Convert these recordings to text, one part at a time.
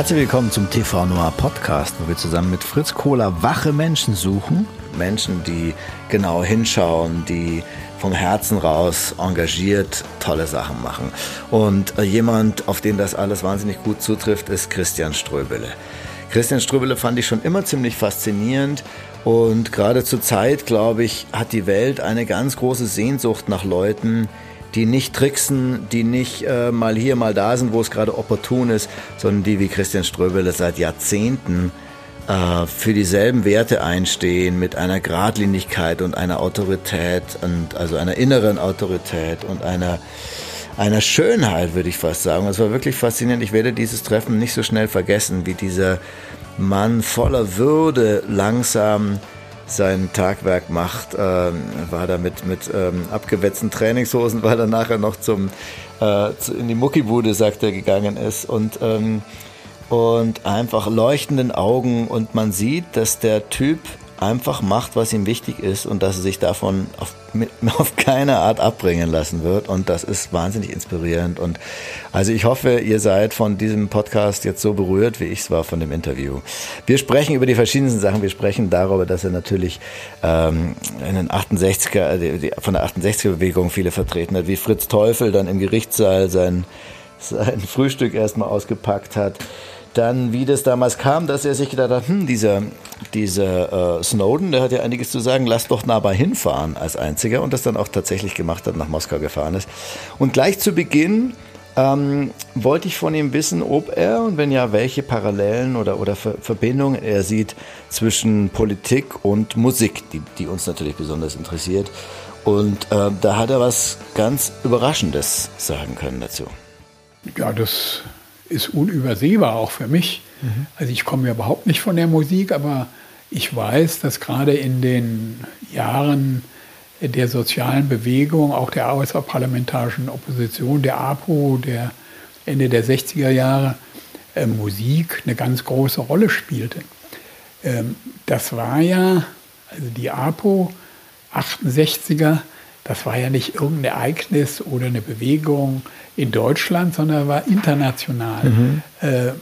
Herzlich willkommen zum TV Noir Podcast, wo wir zusammen mit Fritz Kohler wache Menschen suchen. Menschen, die genau hinschauen, die vom Herzen raus engagiert tolle Sachen machen. Und äh, jemand, auf den das alles wahnsinnig gut zutrifft, ist Christian Ströbele. Christian Ströbele fand ich schon immer ziemlich faszinierend. Und gerade zur Zeit, glaube ich, hat die Welt eine ganz große Sehnsucht nach Leuten, die nicht tricksen, die nicht äh, mal hier, mal da sind, wo es gerade opportun ist, sondern die wie Christian Ströbele seit Jahrzehnten äh, für dieselben Werte einstehen mit einer Gradlinigkeit und einer Autorität und also einer inneren Autorität und einer einer Schönheit, würde ich fast sagen. Es war wirklich faszinierend. Ich werde dieses Treffen nicht so schnell vergessen, wie dieser Mann voller Würde langsam sein Tagwerk macht, ähm, war da mit, mit ähm, abgewetzten Trainingshosen, weil er nachher noch zum, äh, in die Muckibude, sagt er, gegangen ist. Und, ähm, und einfach leuchtenden Augen. Und man sieht, dass der Typ einfach macht, was ihm wichtig ist und dass er sich davon auf, auf keine Art abbringen lassen wird. Und das ist wahnsinnig inspirierend. Und also ich hoffe, ihr seid von diesem Podcast jetzt so berührt, wie ich es war von dem Interview. Wir sprechen über die verschiedensten Sachen. Wir sprechen darüber, dass er natürlich ähm, in den 68er, die, die, von der 68er-Bewegung viele vertreten hat, wie Fritz Teufel dann im Gerichtssaal sein, sein Frühstück erstmal ausgepackt hat dann, wie das damals kam, dass er sich gedacht hat, hm, dieser, dieser äh, Snowden, der hat ja einiges zu sagen, lass doch nah hinfahren als einziger und das dann auch tatsächlich gemacht hat, nach Moskau gefahren ist. Und gleich zu Beginn ähm, wollte ich von ihm wissen, ob er und wenn ja, welche Parallelen oder, oder Ver Verbindungen er sieht zwischen Politik und Musik, die, die uns natürlich besonders interessiert. Und äh, da hat er was ganz Überraschendes sagen können dazu. Ja, das ist unübersehbar auch für mich. Mhm. Also ich komme ja überhaupt nicht von der Musik, aber ich weiß, dass gerade in den Jahren der sozialen Bewegung, auch der außerparlamentarischen Opposition, der APO, der Ende der 60er Jahre, äh, Musik eine ganz große Rolle spielte. Ähm, das war ja, also die APO 68er, das war ja nicht irgendein Ereignis oder eine Bewegung in Deutschland, sondern war international. Mhm. Äh,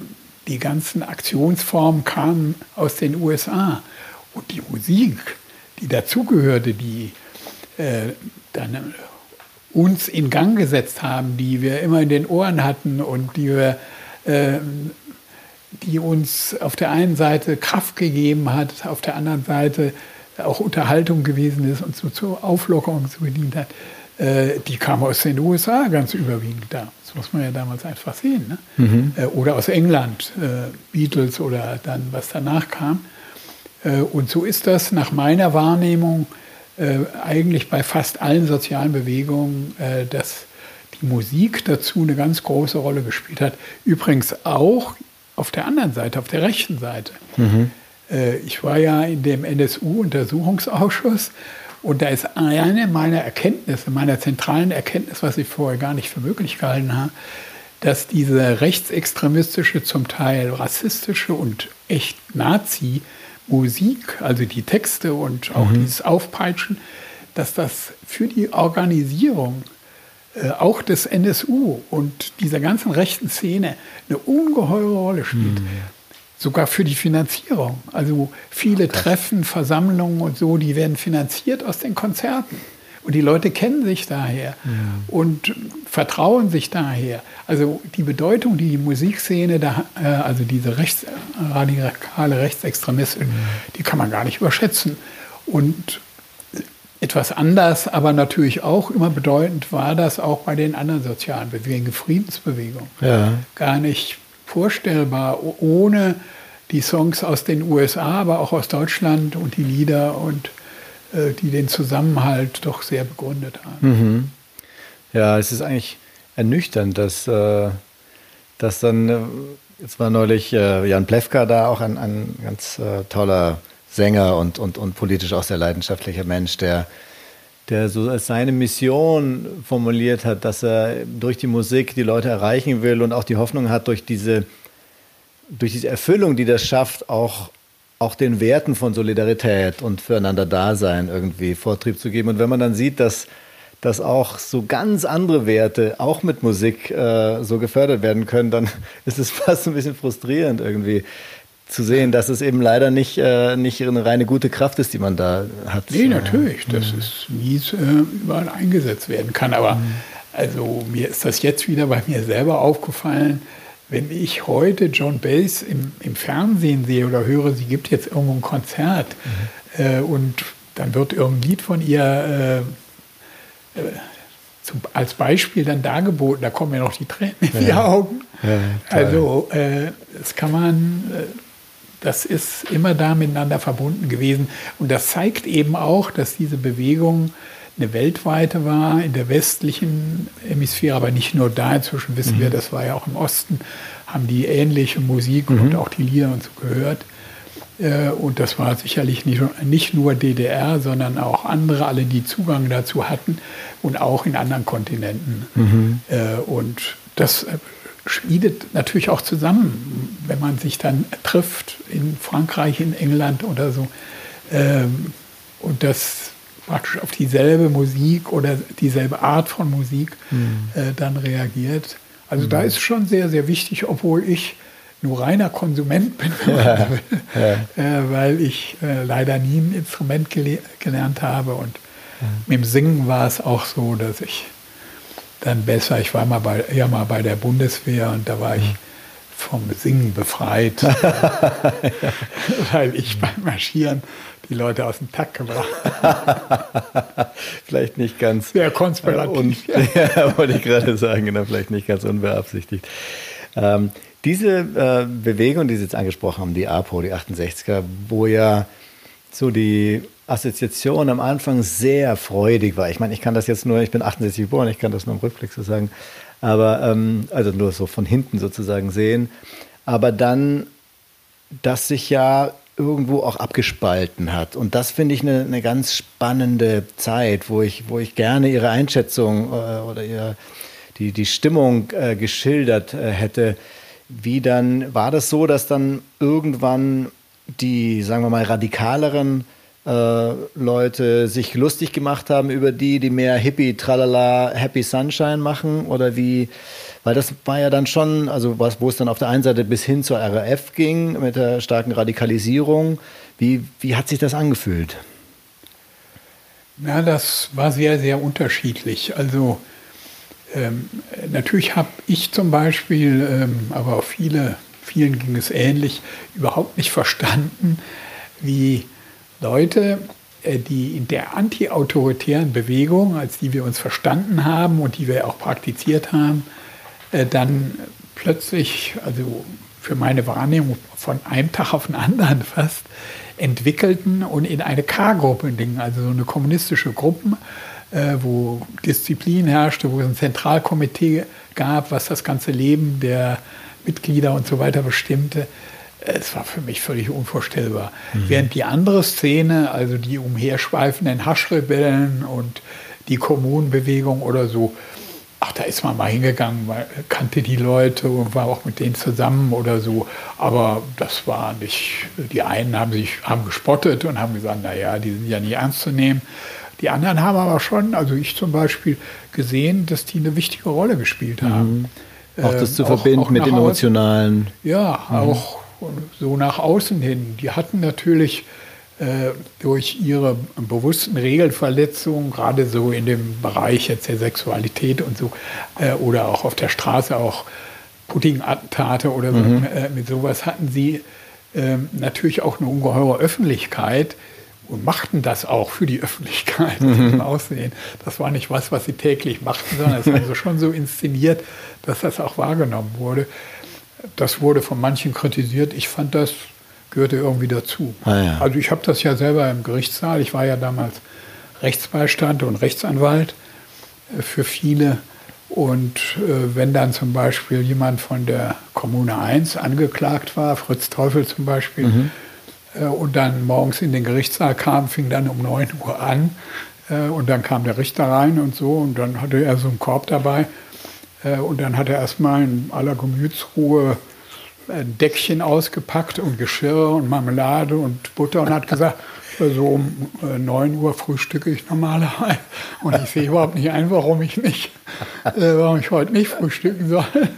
die ganzen Aktionsformen kamen aus den USA. Und die Musik, die dazugehörte, die äh, dann uns in Gang gesetzt haben, die wir immer in den Ohren hatten und die wir äh, die uns auf der einen Seite Kraft gegeben hat, auf der anderen Seite auch Unterhaltung gewesen ist und so zur Auflockerung so gedient hat, äh, die kam aus den USA ganz überwiegend da. Das muss man ja damals einfach sehen. Ne? Mhm. Äh, oder aus England, äh, Beatles oder dann, was danach kam. Äh, und so ist das nach meiner Wahrnehmung äh, eigentlich bei fast allen sozialen Bewegungen, äh, dass die Musik dazu eine ganz große Rolle gespielt hat. Übrigens auch auf der anderen Seite, auf der rechten Seite. Mhm. Äh, ich war ja in dem NSU-Untersuchungsausschuss und da ist eine meiner Erkenntnisse, meiner zentralen Erkenntnis, was ich vorher gar nicht für möglich gehalten habe, dass diese rechtsextremistische, zum Teil rassistische und echt Nazi-Musik, also die Texte und auch mhm. dieses Aufpeitschen, dass das für die Organisierung äh, auch des NSU und dieser ganzen rechten Szene eine ungeheure Rolle spielt. Mhm sogar für die Finanzierung. Also viele Treffen, Versammlungen und so, die werden finanziert aus den Konzerten. Und die Leute kennen sich daher ja. und vertrauen sich daher. Also die Bedeutung, die die Musikszene, da, äh, also diese rechts, radikale Rechtsextremisten, ja. die kann man gar nicht überschätzen. Und etwas anders, aber natürlich auch immer bedeutend war das auch bei den anderen sozialen Bewegungen, Friedensbewegungen. Ja. Gar nicht vorstellbar, ohne die Songs aus den USA, aber auch aus Deutschland und die Lieder und äh, die den Zusammenhalt doch sehr begründet haben. Mhm. Ja, es ist eigentlich ernüchternd, dass, äh, dass dann, äh, jetzt war neulich Jan Plewka da, auch ein, ein ganz toller Sänger und, und, und politisch auch sehr leidenschaftlicher Mensch, der der so als seine Mission formuliert hat, dass er durch die Musik die Leute erreichen will und auch die Hoffnung hat, durch diese, durch diese Erfüllung, die das schafft, auch, auch den Werten von Solidarität und füreinander Dasein irgendwie Vortrieb zu geben. Und wenn man dann sieht, dass, dass auch so ganz andere Werte auch mit Musik äh, so gefördert werden können, dann ist es fast ein bisschen frustrierend irgendwie zu sehen, dass es eben leider nicht, äh, nicht eine reine gute Kraft ist, die man da hat. Nee, natürlich. Das mhm. ist, wie es äh, überall eingesetzt werden kann. Aber mhm. also mir ist das jetzt wieder bei mir selber aufgefallen, wenn ich heute John Bass im, im Fernsehen sehe oder höre, sie gibt jetzt irgendwo ein Konzert mhm. äh, und dann wird irgendein Lied von ihr äh, äh, zum, als Beispiel dann dargeboten, da kommen ja noch die Tränen in die Augen. Ja, also äh, das kann man, äh, das ist immer da miteinander verbunden gewesen. Und das zeigt eben auch, dass diese Bewegung eine weltweite war, in der westlichen Hemisphäre, aber nicht nur da. Inzwischen wissen mhm. wir, das war ja auch im Osten, haben die ähnliche Musik mhm. und auch die Lieder und so gehört. Äh, und das war sicherlich nicht, nur DDR, sondern auch andere, alle, die Zugang dazu hatten und auch in anderen Kontinenten. Mhm. Äh, und das äh, schmiedet natürlich auch zusammen, wenn man sich dann trifft in Frankreich, in England oder so. Ähm, und das praktisch auf dieselbe Musik oder dieselbe Art von Musik mhm. äh, dann reagiert. Also mhm. da ist schon sehr, sehr wichtig, obwohl ich nur reiner Konsument bin, ja, ja. Äh, weil ich äh, leider nie ein Instrument gele gelernt habe. Und ja. mit dem Singen war es auch so, dass ich dann besser, ich war mal bei, ja mal bei der Bundeswehr und da war ich vom Singen befreit, weil ich beim Marschieren die Leute aus dem Takt gebracht. vielleicht nicht ganz. Sehr konspirativ. Äh, ja, wollte ich gerade sagen, genau, vielleicht nicht ganz unbeabsichtigt. Ähm, diese äh, Bewegung, die Sie jetzt angesprochen haben, die APO, die 68er, wo ja so die Assoziation am Anfang sehr freudig war. Ich meine, ich kann das jetzt nur, ich bin 68 geboren, ich kann das nur im Rückblick so sagen, aber ähm, also nur so von hinten sozusagen sehen. Aber dann, dass sich ja irgendwo auch abgespalten hat. Und das finde ich eine, eine ganz spannende Zeit, wo ich, wo ich gerne Ihre Einschätzung äh, oder ihre, die, die Stimmung äh, geschildert äh, hätte. Wie dann, war das so, dass dann irgendwann die, sagen wir mal, radikaleren äh, Leute sich lustig gemacht haben über die, die mehr Hippie, Tralala, Happy Sunshine machen? Oder wie, weil das war ja dann schon, also was, wo es dann auf der einen Seite bis hin zur RAF ging, mit der starken Radikalisierung. Wie, wie hat sich das angefühlt? Ja, das war sehr, sehr unterschiedlich. Also ähm, natürlich habe ich zum Beispiel, ähm, aber auch viele, vielen ging es ähnlich, überhaupt nicht verstanden, wie Leute, äh, die in der antiautoritären Bewegung, als die wir uns verstanden haben und die wir auch praktiziert haben, äh, dann plötzlich, also für meine Wahrnehmung von einem Tag auf den anderen fast, entwickelten und in eine K-Gruppe dingen, also so eine kommunistische Gruppe, äh, wo Disziplin herrschte, wo es ein Zentralkomitee gab, was das ganze Leben der Mitglieder und so weiter bestimmte es war für mich völlig unvorstellbar. Mhm. Während die andere Szene, also die umherschweifenden Haschrebellen und die Kommunenbewegung oder so, ach, da ist man mal hingegangen, man kannte die Leute und war auch mit denen zusammen oder so. Aber das war nicht, die einen haben sich, haben gespottet und haben gesagt, naja, die sind ja nie ernst zu nehmen. Die anderen haben aber schon, also ich zum Beispiel, gesehen, dass die eine wichtige Rolle gespielt haben. Mhm. Auch das zu ähm, verbinden auch mit emotionalen. Ja, mhm. auch so nach außen hin. Die hatten natürlich äh, durch ihre bewussten Regelverletzungen, gerade so in dem Bereich jetzt der Sexualität und so, äh, oder auch auf der Straße auch Pudding-Attentate oder so, mhm. äh, mit sowas hatten sie ähm, natürlich auch eine ungeheure Öffentlichkeit und machten das auch für die Öffentlichkeit mhm. Aussehen. Das war nicht was, was sie täglich machten, sondern es war also schon so inszeniert, dass das auch wahrgenommen wurde. Das wurde von manchen kritisiert. Ich fand, das gehörte irgendwie dazu. Ah, ja. Also ich habe das ja selber im Gerichtssaal. Ich war ja damals Rechtsbeistand und Rechtsanwalt äh, für viele. Und äh, wenn dann zum Beispiel jemand von der Kommune 1 angeklagt war, Fritz Teufel zum Beispiel, mhm. äh, und dann morgens in den Gerichtssaal kam, fing dann um 9 Uhr an, äh, und dann kam der Richter rein und so, und dann hatte er so einen Korb dabei und dann hat er erstmal in aller Gemütsruhe ein Deckchen ausgepackt und Geschirr und Marmelade und Butter und hat gesagt, So um äh, 9 Uhr frühstücke ich normalerweise und ich sehe überhaupt nicht ein, warum ich nicht, äh, warum ich heute nicht frühstücken soll.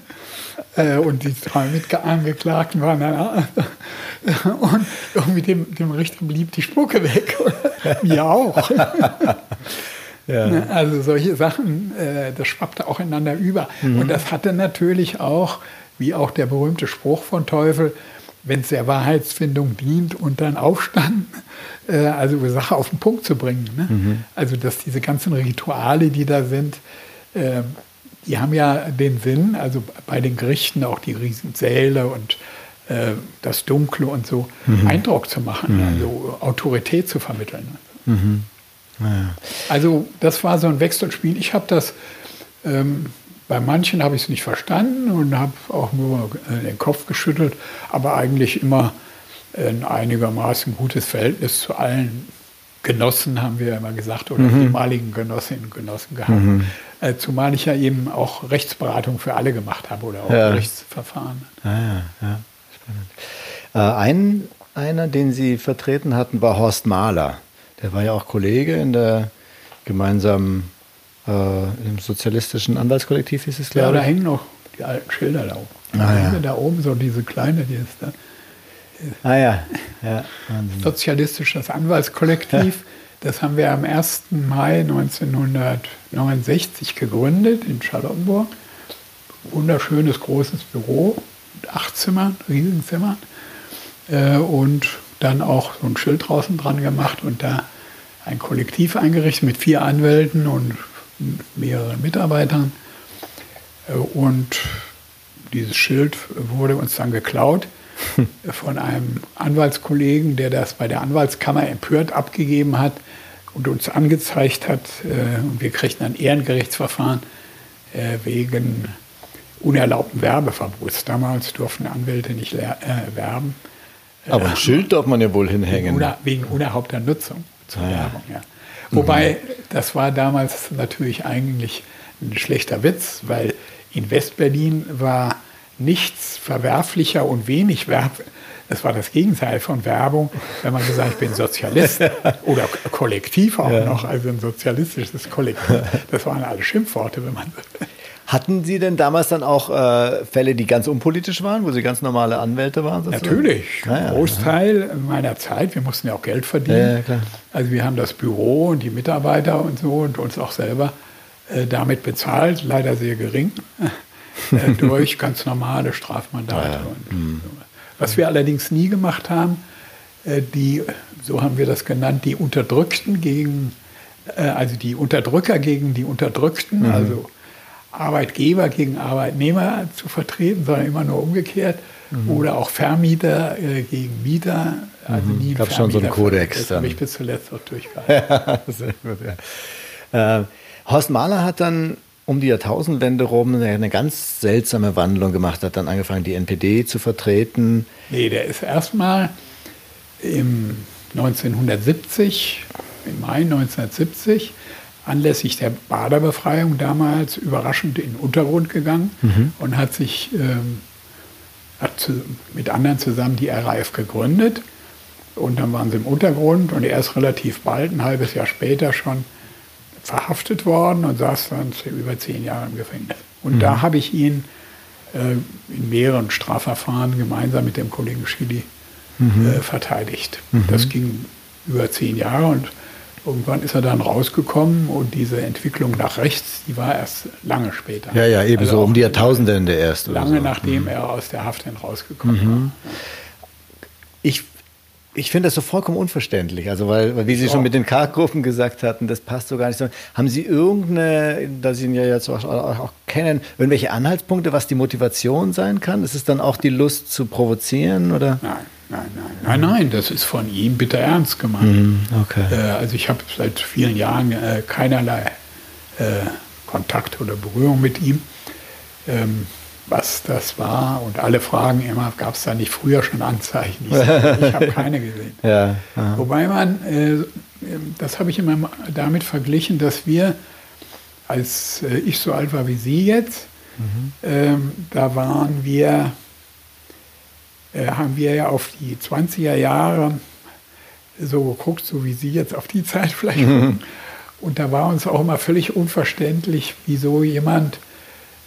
Äh, und die drei Mitangeklagten waren dann äh, und irgendwie dem, dem Richter blieb die Spucke weg. Mir auch. Ja. Ne, also solche Sachen, äh, das schwappte auch ineinander über. Mhm. Und das hatte natürlich auch, wie auch der berühmte Spruch von Teufel, wenn es der Wahrheitsfindung dient und dann aufstanden, äh, also Sache auf den Punkt zu bringen. Ne? Mhm. Also dass diese ganzen Rituale, die da sind, äh, die haben ja den Sinn, also bei den Gerichten auch die Riesensäle und äh, das Dunkle und so, mhm. Eindruck zu machen, mhm. also Autorität zu vermitteln. Ja. Also das war so ein Wechselspiel. Ich habe das ähm, bei manchen habe ich es nicht verstanden und habe auch nur den Kopf geschüttelt, aber eigentlich immer ein einigermaßen gutes Verhältnis zu allen Genossen, haben wir immer gesagt, oder mhm. ehemaligen Genossinnen und Genossen gehabt. Mhm. Äh, zumal ich ja eben auch Rechtsberatung für alle gemacht habe oder auch ja. Gerichtsverfahren. Ah, ja, ja. Spannend. Äh, ein, einer, den Sie vertreten hatten, war Horst Mahler. Der war ja auch Kollege in der gemeinsamen äh, im sozialistischen Anwaltskollektiv hieß es, glaube ich. Ja, da hängen noch die alten Schilder da oben. Ah, ja. Da oben so diese kleine, die ist da. Ah ja, ja Sozialistisches Anwaltskollektiv. Das haben wir am 1. Mai 1969 gegründet in Charlottenburg. Wunderschönes großes Büro mit acht Zimmern, Riesenzimmern. Äh, und dann auch so ein Schild draußen dran gemacht und da ein Kollektiv eingerichtet mit vier Anwälten und mehreren Mitarbeitern. Äh, und dieses Schild wurde uns dann geklaut von einem Anwaltskollegen, der das bei der Anwaltskammer empört abgegeben hat und uns angezeigt hat. Äh, und wir kriegten ein Ehrengerichtsverfahren äh, wegen unerlaubten Werbeverbots. Damals durften Anwälte nicht werben. Aber ein Schild darf man ja wohl hinhängen. Wegen, wegen unerlaubter Nutzung zur ah, Werbung, ja. Wobei, das war damals natürlich eigentlich ein schlechter Witz, weil in Westberlin war nichts verwerflicher und wenig Werb. Das war das Gegenteil von Werbung, wenn man gesagt, ich bin Sozialist oder Kollektiv auch ja. noch, also ein sozialistisches Kollektiv. Das waren alle Schimpfworte, wenn man hatten Sie denn damals dann auch äh, Fälle, die ganz unpolitisch waren, wo Sie ganz normale Anwälte waren? Sozusagen? Natürlich. Ein ja, Großteil ja. meiner Zeit. Wir mussten ja auch Geld verdienen. Ja, also wir haben das Büro und die Mitarbeiter und so und uns auch selber äh, damit bezahlt, leider sehr gering, äh, durch ganz normale Strafmandate. Und, mhm. so. Was wir allerdings nie gemacht haben, äh, die, so haben wir das genannt, die Unterdrückten gegen, äh, also die Unterdrücker gegen die Unterdrückten, mhm. also Arbeitgeber gegen Arbeitnehmer zu vertreten, sondern immer nur umgekehrt. Mhm. Oder auch Vermieter äh, gegen Mieter. Also mhm. nie gab schon so einen Kodex. Das habe ich bis zuletzt auch durchgehalten. sehr gut, ja. äh, Horst Mahler hat dann um die Jahrtausendwende rum eine ganz seltsame Wandlung gemacht, hat dann angefangen, die NPD zu vertreten. Nee, der ist erstmal im 1970, im Mai 1970, anlässlich der Baderbefreiung damals überraschend in den Untergrund gegangen mhm. und hat sich ähm, hat zu, mit anderen zusammen die RAF gegründet. Und dann waren sie im Untergrund und er ist relativ bald, ein halbes Jahr später schon, verhaftet worden und saß dann über zehn Jahre im Gefängnis. Und mhm. da habe ich ihn äh, in mehreren Strafverfahren gemeinsam mit dem Kollegen Schili mhm. äh, verteidigt. Mhm. Das ging über zehn Jahre und Irgendwann ist er dann rausgekommen und diese Entwicklung nach rechts, die war erst lange später. Ja, ja, ebenso also um die Jahrtausendwende erst. Lange so. nachdem mhm. er aus der Haft rausgekommen mhm. war. Ich, ich finde das so vollkommen unverständlich. Also, weil, weil wie Sie schon mit den Kartgruppen gesagt hatten, das passt so gar nicht so. Haben Sie irgendeine, da Sie ihn ja jetzt auch, auch kennen, irgendwelche Anhaltspunkte, was die Motivation sein kann? Ist es dann auch die Lust zu provozieren? Oder? Nein. Nein, nein, nein, nein, das ist von ihm bitter ernst gemeint. Mhm, okay. Äh, also ich habe seit vielen Jahren äh, keinerlei äh, Kontakt oder Berührung mit ihm. Ähm, was das war und alle fragen immer, gab es da nicht früher schon Anzeichen? Ich, ich habe keine gesehen. Ja, Wobei man, äh, das habe ich immer damit verglichen, dass wir, als äh, ich so alt war wie Sie jetzt, mhm. ähm, da waren wir haben wir ja auf die 20er Jahre so geguckt, so wie Sie jetzt auf die Zeit vielleicht gucken. Und da war uns auch immer völlig unverständlich, wieso jemand,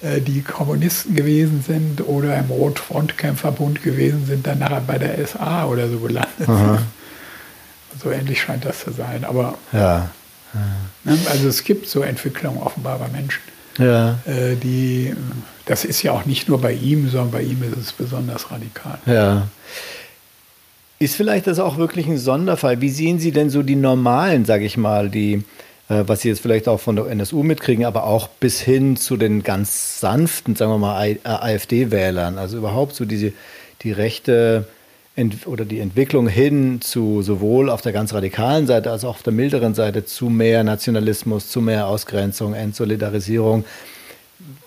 äh, die Kommunisten gewesen sind oder im Rotfrontkämpferbund gewesen sind, dann nachher bei der SA oder so gelandet sind. So ähnlich scheint das zu sein. Aber ja. Ne, also es gibt so Entwicklungen offenbar bei Menschen. Ja. Äh, die, das ist ja auch nicht nur bei ihm, sondern bei ihm ist es besonders radikal. Ja. Ist vielleicht das auch wirklich ein Sonderfall? Wie sehen Sie denn so die normalen, sage ich mal, die, äh, was Sie jetzt vielleicht auch von der NSU mitkriegen, aber auch bis hin zu den ganz sanften, sagen wir mal, AfD-Wählern, also überhaupt so diese, die rechte oder die Entwicklung hin zu sowohl auf der ganz radikalen Seite als auch auf der milderen Seite zu mehr Nationalismus, zu mehr Ausgrenzung, Entsolidarisierung.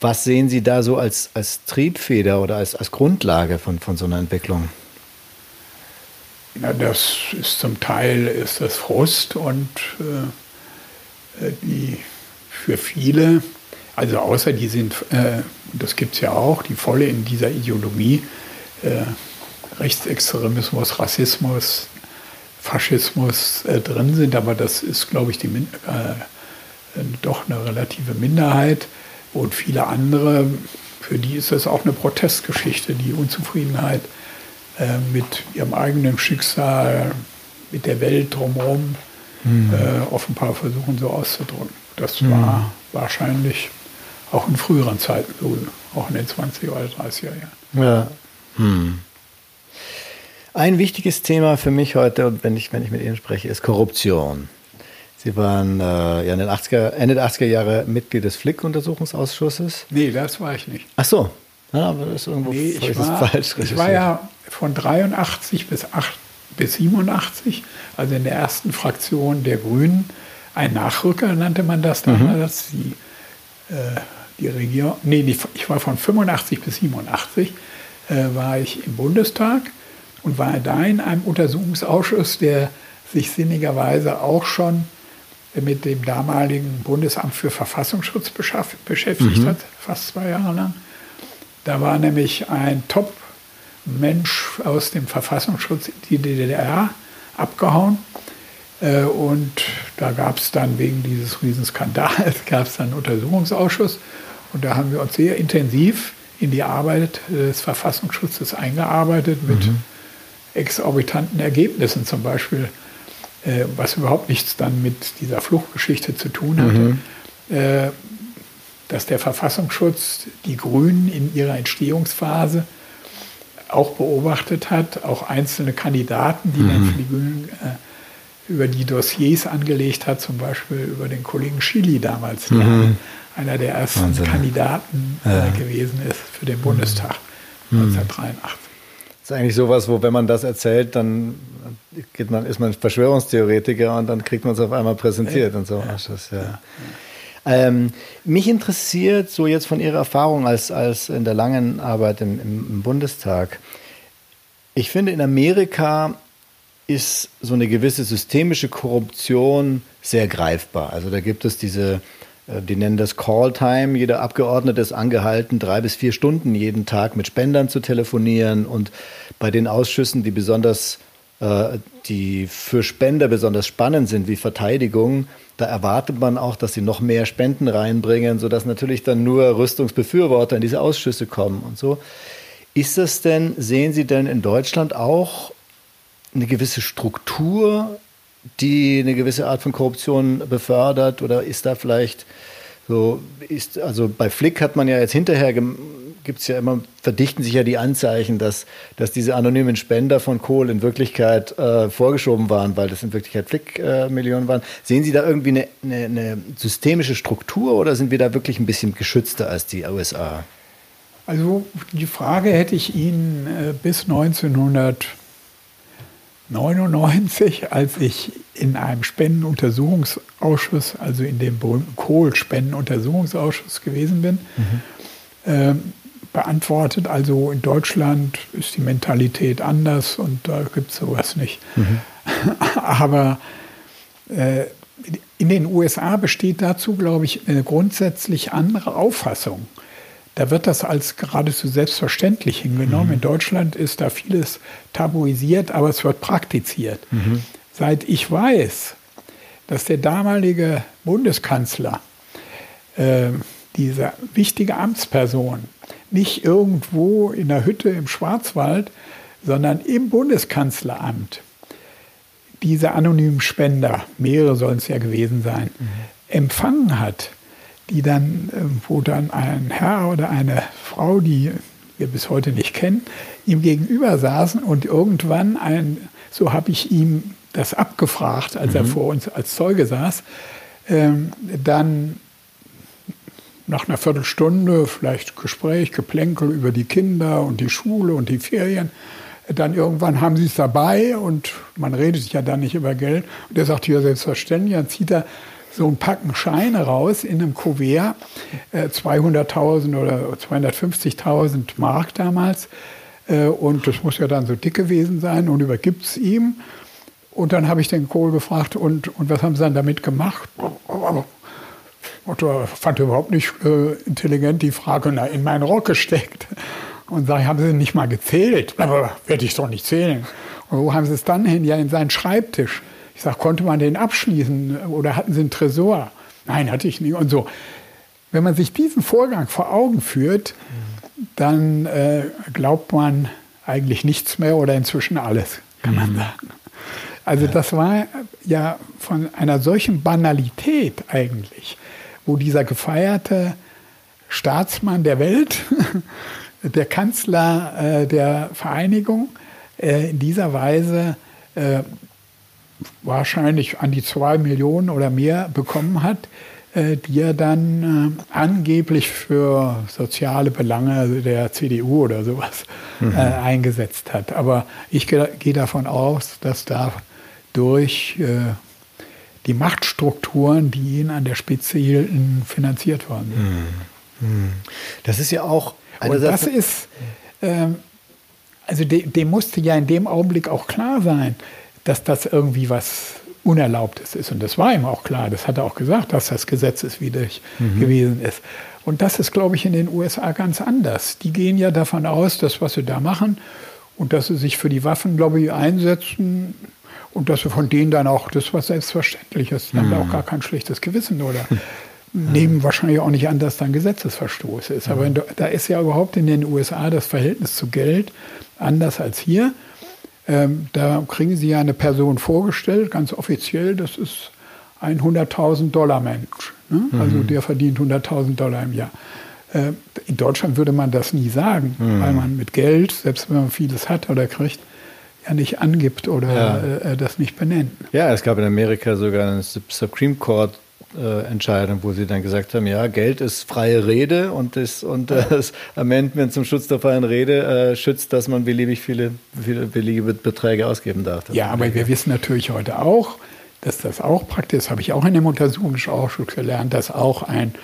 Was sehen Sie da so als, als Triebfeder oder als, als Grundlage von, von so einer Entwicklung? Ja, das ist zum Teil ist das Frust und äh, die für viele, also außer die sind, äh, das gibt es ja auch, die volle in dieser Ideologie, äh, Rechtsextremismus, Rassismus, Faschismus äh, drin sind, aber das ist, glaube ich, die, äh, doch eine relative Minderheit. Und viele andere, für die ist das auch eine Protestgeschichte, die Unzufriedenheit äh, mit ihrem eigenen Schicksal, mit der Welt drumherum, mhm. äh, offenbar versuchen so auszudrücken. Das mhm. war wahrscheinlich auch in früheren Zeiten so, auch in den 20er oder 30er Jahren. Ja. Hm. Ein wichtiges Thema für mich heute, wenn ich, wenn ich mit Ihnen spreche, ist Korruption. Sie waren äh, ja in den 80er, Ende der 80er Jahre Mitglied des Flick-Untersuchungsausschusses. Nee, das war ich nicht. Ach so, ja, aber das ist irgendwo nee, ich war, falsch. Ich war ja von 83 bis, 8, bis 87, also in der ersten Fraktion der Grünen, ein Nachrücker nannte man das mhm. damals. Mhm. Die, äh, die Regierung, nee, ich war von 85 bis 87, äh, war ich im Bundestag und war da in einem Untersuchungsausschuss, der sich sinnigerweise auch schon mit dem damaligen Bundesamt für Verfassungsschutz beschäftigt mhm. hat, fast zwei Jahre lang. Da war nämlich ein Top-Mensch aus dem Verfassungsschutz in die DDR abgehauen. Äh, und da gab es dann wegen dieses Riesenskandals gab es dann einen Untersuchungsausschuss. Und da haben wir uns sehr intensiv in die Arbeit des Verfassungsschutzes eingearbeitet mit mhm. Exorbitanten Ergebnissen, zum Beispiel, äh, was überhaupt nichts dann mit dieser Fluchtgeschichte zu tun hatte. Mhm. Äh, dass der Verfassungsschutz die Grünen in ihrer Entstehungsphase auch beobachtet hat, auch einzelne Kandidaten, die mhm. dann für die Grünen äh, über die Dossiers angelegt hat, zum Beispiel über den Kollegen Schili damals, der mhm. einer der ersten Wahnsinn. Kandidaten äh, ja. gewesen ist für den Bundestag mhm. 1983. Ist eigentlich sowas, wo wenn man das erzählt, dann geht man, ist man Verschwörungstheoretiker und dann kriegt man es auf einmal präsentiert ja. und so. Ja. Das, ja. Ähm, mich interessiert so jetzt von Ihrer Erfahrung als, als in der langen Arbeit im, im, Bundestag. Ich finde, in Amerika ist so eine gewisse systemische Korruption sehr greifbar. Also da gibt es diese, die nennen das Call Time. Jeder Abgeordnete ist angehalten, drei bis vier Stunden jeden Tag mit Spendern zu telefonieren. Und bei den Ausschüssen, die besonders, äh, die für Spender besonders spannend sind, wie Verteidigung, da erwartet man auch, dass sie noch mehr Spenden reinbringen, sodass natürlich dann nur Rüstungsbefürworter in diese Ausschüsse kommen und so. Ist das denn, sehen Sie denn in Deutschland auch eine gewisse Struktur, die eine gewisse Art von Korruption befördert? Oder ist da vielleicht so, ist, also bei Flick hat man ja jetzt hinterher gibt es ja immer, verdichten sich ja die Anzeichen, dass, dass diese anonymen Spender von Kohl in Wirklichkeit äh, vorgeschoben waren, weil das in Wirklichkeit Flick-Millionen äh, waren. Sehen Sie da irgendwie eine, eine, eine, systemische Struktur oder sind wir da wirklich ein bisschen geschützter als die USA? Also die Frage hätte ich Ihnen äh, bis 1999, als ich in einem Spendenuntersuchungsausschuss, also in dem Kohl-Spendenuntersuchungsausschuss gewesen bin, mhm. Ähm, beantwortet. Also in Deutschland ist die Mentalität anders und da gibt es sowas nicht. Mhm. Aber äh, in den USA besteht dazu, glaube ich, eine grundsätzlich andere Auffassung. Da wird das als geradezu selbstverständlich hingenommen. Mhm. In Deutschland ist da vieles tabuisiert, aber es wird praktiziert. Mhm. seit ich weiß, dass der damalige Bundeskanzler, äh, diese wichtige Amtsperson, nicht irgendwo in der Hütte im Schwarzwald, sondern im Bundeskanzleramt diese anonymen Spender, mehrere sollen es ja gewesen sein, mhm. empfangen hat, die dann, äh, wo dann ein Herr oder eine Frau, die wir bis heute nicht kennen, ihm gegenüber saßen und irgendwann ein, so habe ich ihm das abgefragt, als mhm. er vor uns als Zeuge saß, ähm, dann nach einer Viertelstunde vielleicht Gespräch, Geplänkel über die Kinder und die Schule und die Ferien. Dann irgendwann haben sie es dabei und man redet sich ja dann nicht über Geld. Und er sagt, ja, selbstverständlich. Dann zieht er so ein Packen Scheine raus in einem Kuvert, äh, 200.000 oder 250.000 Mark damals. Äh, und das muss ja dann so dick gewesen sein und übergibt es ihm. Und dann habe ich den Kohl gefragt, und, und was haben sie dann damit gemacht? Er fand überhaupt nicht äh, intelligent die Frage, na, in meinen Rock gesteckt. Und sage, haben Sie nicht mal gezählt? Aber werde ich doch nicht zählen. Und wo haben Sie es dann hin? Ja, in seinen Schreibtisch. Ich sage, konnte man den abschließen oder hatten Sie einen Tresor? Nein, hatte ich nicht. Und so. Wenn man sich diesen Vorgang vor Augen führt, dann äh, glaubt man eigentlich nichts mehr oder inzwischen alles, kann man mhm. sagen. Also das war ja von einer solchen Banalität eigentlich, wo dieser gefeierte Staatsmann der Welt der Kanzler äh, der Vereinigung äh, in dieser Weise äh, wahrscheinlich an die zwei Millionen oder mehr bekommen hat, äh, die er dann äh, angeblich für soziale Belange der CDU oder sowas mhm. Äh, eingesetzt hat. Aber ich gehe geh davon aus, dass da durch die Machtstrukturen, die ihn an der Spitze hielten, finanziert worden sind. Mhm. Mhm. Das ist ja auch und das ist, ähm, also dem, dem musste ja in dem Augenblick auch klar sein, dass das irgendwie was Unerlaubtes ist. Und das war ihm auch klar. Das hat er auch gesagt, dass das gesetzeswidrig mhm. gewesen ist. Und das ist, glaube ich, in den USA ganz anders. Die gehen ja davon aus, dass was sie da machen und dass sie sich für die Waffenlobby einsetzen und dass sie von denen dann auch das was selbstverständlich ist, dann mhm. auch gar kein schlechtes Gewissen oder nehmen wahrscheinlich auch nicht an, dass da ein Gesetzesverstoß ist. Aber da ist ja überhaupt in den USA das Verhältnis zu Geld anders als hier. Ähm, da kriegen Sie ja eine Person vorgestellt, ganz offiziell, das ist ein 100.000 Dollar Mensch. Ne? Mhm. Also der verdient 100.000 Dollar im Jahr. Äh, in Deutschland würde man das nie sagen, mhm. weil man mit Geld, selbst wenn man vieles hat oder kriegt, ja nicht angibt oder ja. äh, das nicht benennt. Ja, es gab in Amerika sogar einen Supreme Court äh, Entscheidung, wo sie dann gesagt haben, ja, Geld ist freie Rede und das, und das Amendment zum Schutz der freien Rede äh, schützt, dass man beliebig viele, viele beliebige Beträge ausgeben darf. Ja, aber wir wissen natürlich heute auch, dass das auch praktisch, das habe ich auch in dem Untersuchungsausschuss gelernt, dass auch ein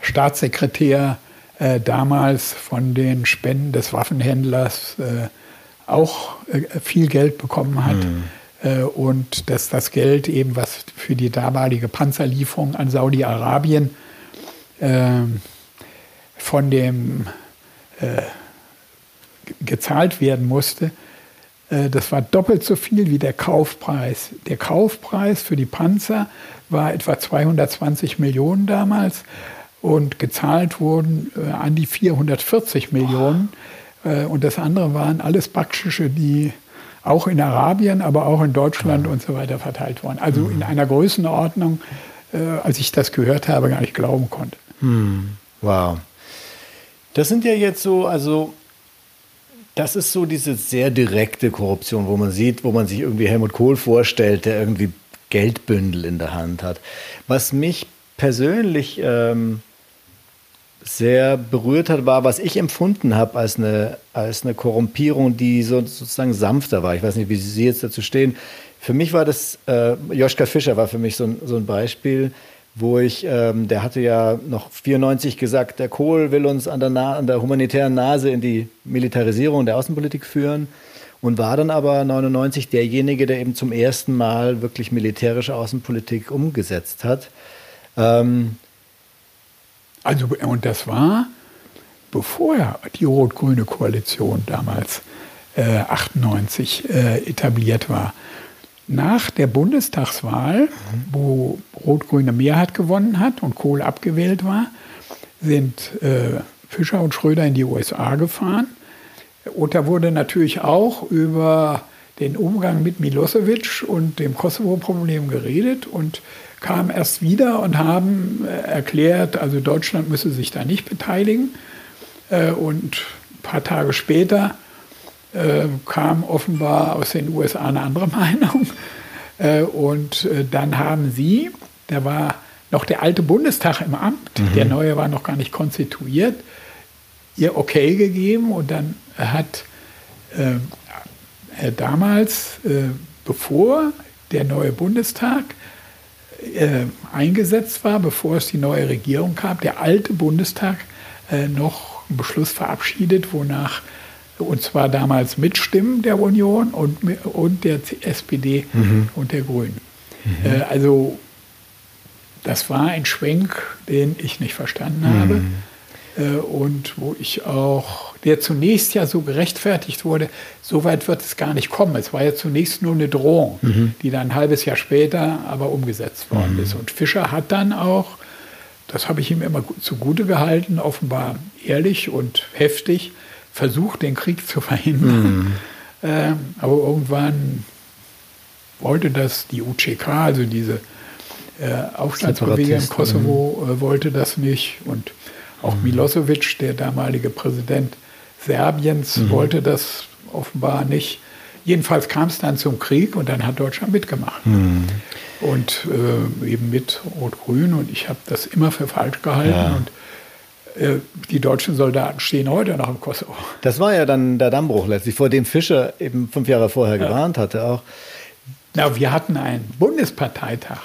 Staatssekretär äh, damals von den Spenden des Waffenhändlers äh, auch äh, viel Geld bekommen hat. Mhm äh, und dass das Geld eben, was für die damalige Panzerlieferung an Saudi-Arabien äh, von dem äh, gezahlt werden musste, äh, das war doppelt so viel wie der Kaufpreis. Der Kaufpreis für die Panzer war etwa 220 Millionen damals und gezahlt wurden äh, an die 440 Millionen. Äh, und das andere waren alles Backschische, die auch in Arabien, aber auch in Deutschland und so weiter verteilt worden. Also mhm. in einer Größenordnung, äh, als ich das gehört habe, gar nicht glauben konnte. Mhm. Wow. Das sind ja jetzt so, also das ist so diese sehr direkte Korruption, wo man sieht, wo man sich irgendwie Helmut Kohl vorstellt, der irgendwie Geldbündel in der Hand hat. Was mich persönlich ähm, sehr berührt hat, war, was ich empfunden habe als eine, als eine Korrumpierung, die so, sozusagen sanfter war. Ich weiß nicht, wie Sie jetzt dazu stehen. Für mich war das, äh, Joschka Fischer war für mich so ein, so ein Beispiel, wo ich, ähm, der hatte ja noch 94 gesagt, der Kohl will uns an der, Na an der humanitären Nase in die Militarisierung der Außenpolitik führen und war dann aber 99 derjenige, der eben zum ersten Mal wirklich militärische Außenpolitik umgesetzt hat. Ähm, also, und das war, bevor die rot-grüne Koalition damals äh, 98 äh, etabliert war. nach der Bundestagswahl, wo Rot-Grüne Mehrheit gewonnen hat und Kohl abgewählt war, sind äh, Fischer und Schröder in die USA gefahren. Und da wurde natürlich auch über den Umgang mit Milosevic und dem Kosovo-Problem geredet und kamen erst wieder und haben äh, erklärt, also Deutschland müsse sich da nicht beteiligen. Äh, und ein paar Tage später äh, kam offenbar aus den USA eine andere Meinung. Und dann haben sie, da war noch der alte Bundestag im Amt, mhm. der neue war noch gar nicht konstituiert, ihr Okay gegeben und dann hat äh, damals, äh, bevor der neue Bundestag äh, eingesetzt war, bevor es die neue Regierung gab, der alte Bundestag noch einen Beschluss verabschiedet, wonach und zwar damals mit Stimmen der Union und, und der SPD mhm. und der Grünen. Mhm. Äh, also das war ein Schwenk, den ich nicht verstanden mhm. habe äh, und wo ich auch, der zunächst ja so gerechtfertigt wurde, so weit wird es gar nicht kommen. Es war ja zunächst nur eine Drohung, mhm. die dann ein halbes Jahr später aber umgesetzt worden mhm. ist. Und Fischer hat dann auch, das habe ich ihm immer zugute gehalten, offenbar ehrlich und heftig, versucht, den Krieg zu verhindern. Mhm. Äh, aber irgendwann wollte das die UCK, also diese äh, Aufstandsbewegung im Kosovo, äh, wollte das nicht. Und auch mhm. Milosevic, der damalige Präsident Serbiens, mhm. wollte das offenbar nicht. Jedenfalls kam es dann zum Krieg und dann hat Deutschland mitgemacht. Mhm. Und äh, eben mit Rot-Grün. Und ich habe das immer für falsch gehalten. Ja. Und äh, die deutschen Soldaten stehen heute noch im Kosovo. Das war ja dann der Dammbruch letztlich, vor dem Fischer eben fünf Jahre vorher ja. gewarnt hatte auch. Na, wir hatten einen Bundesparteitag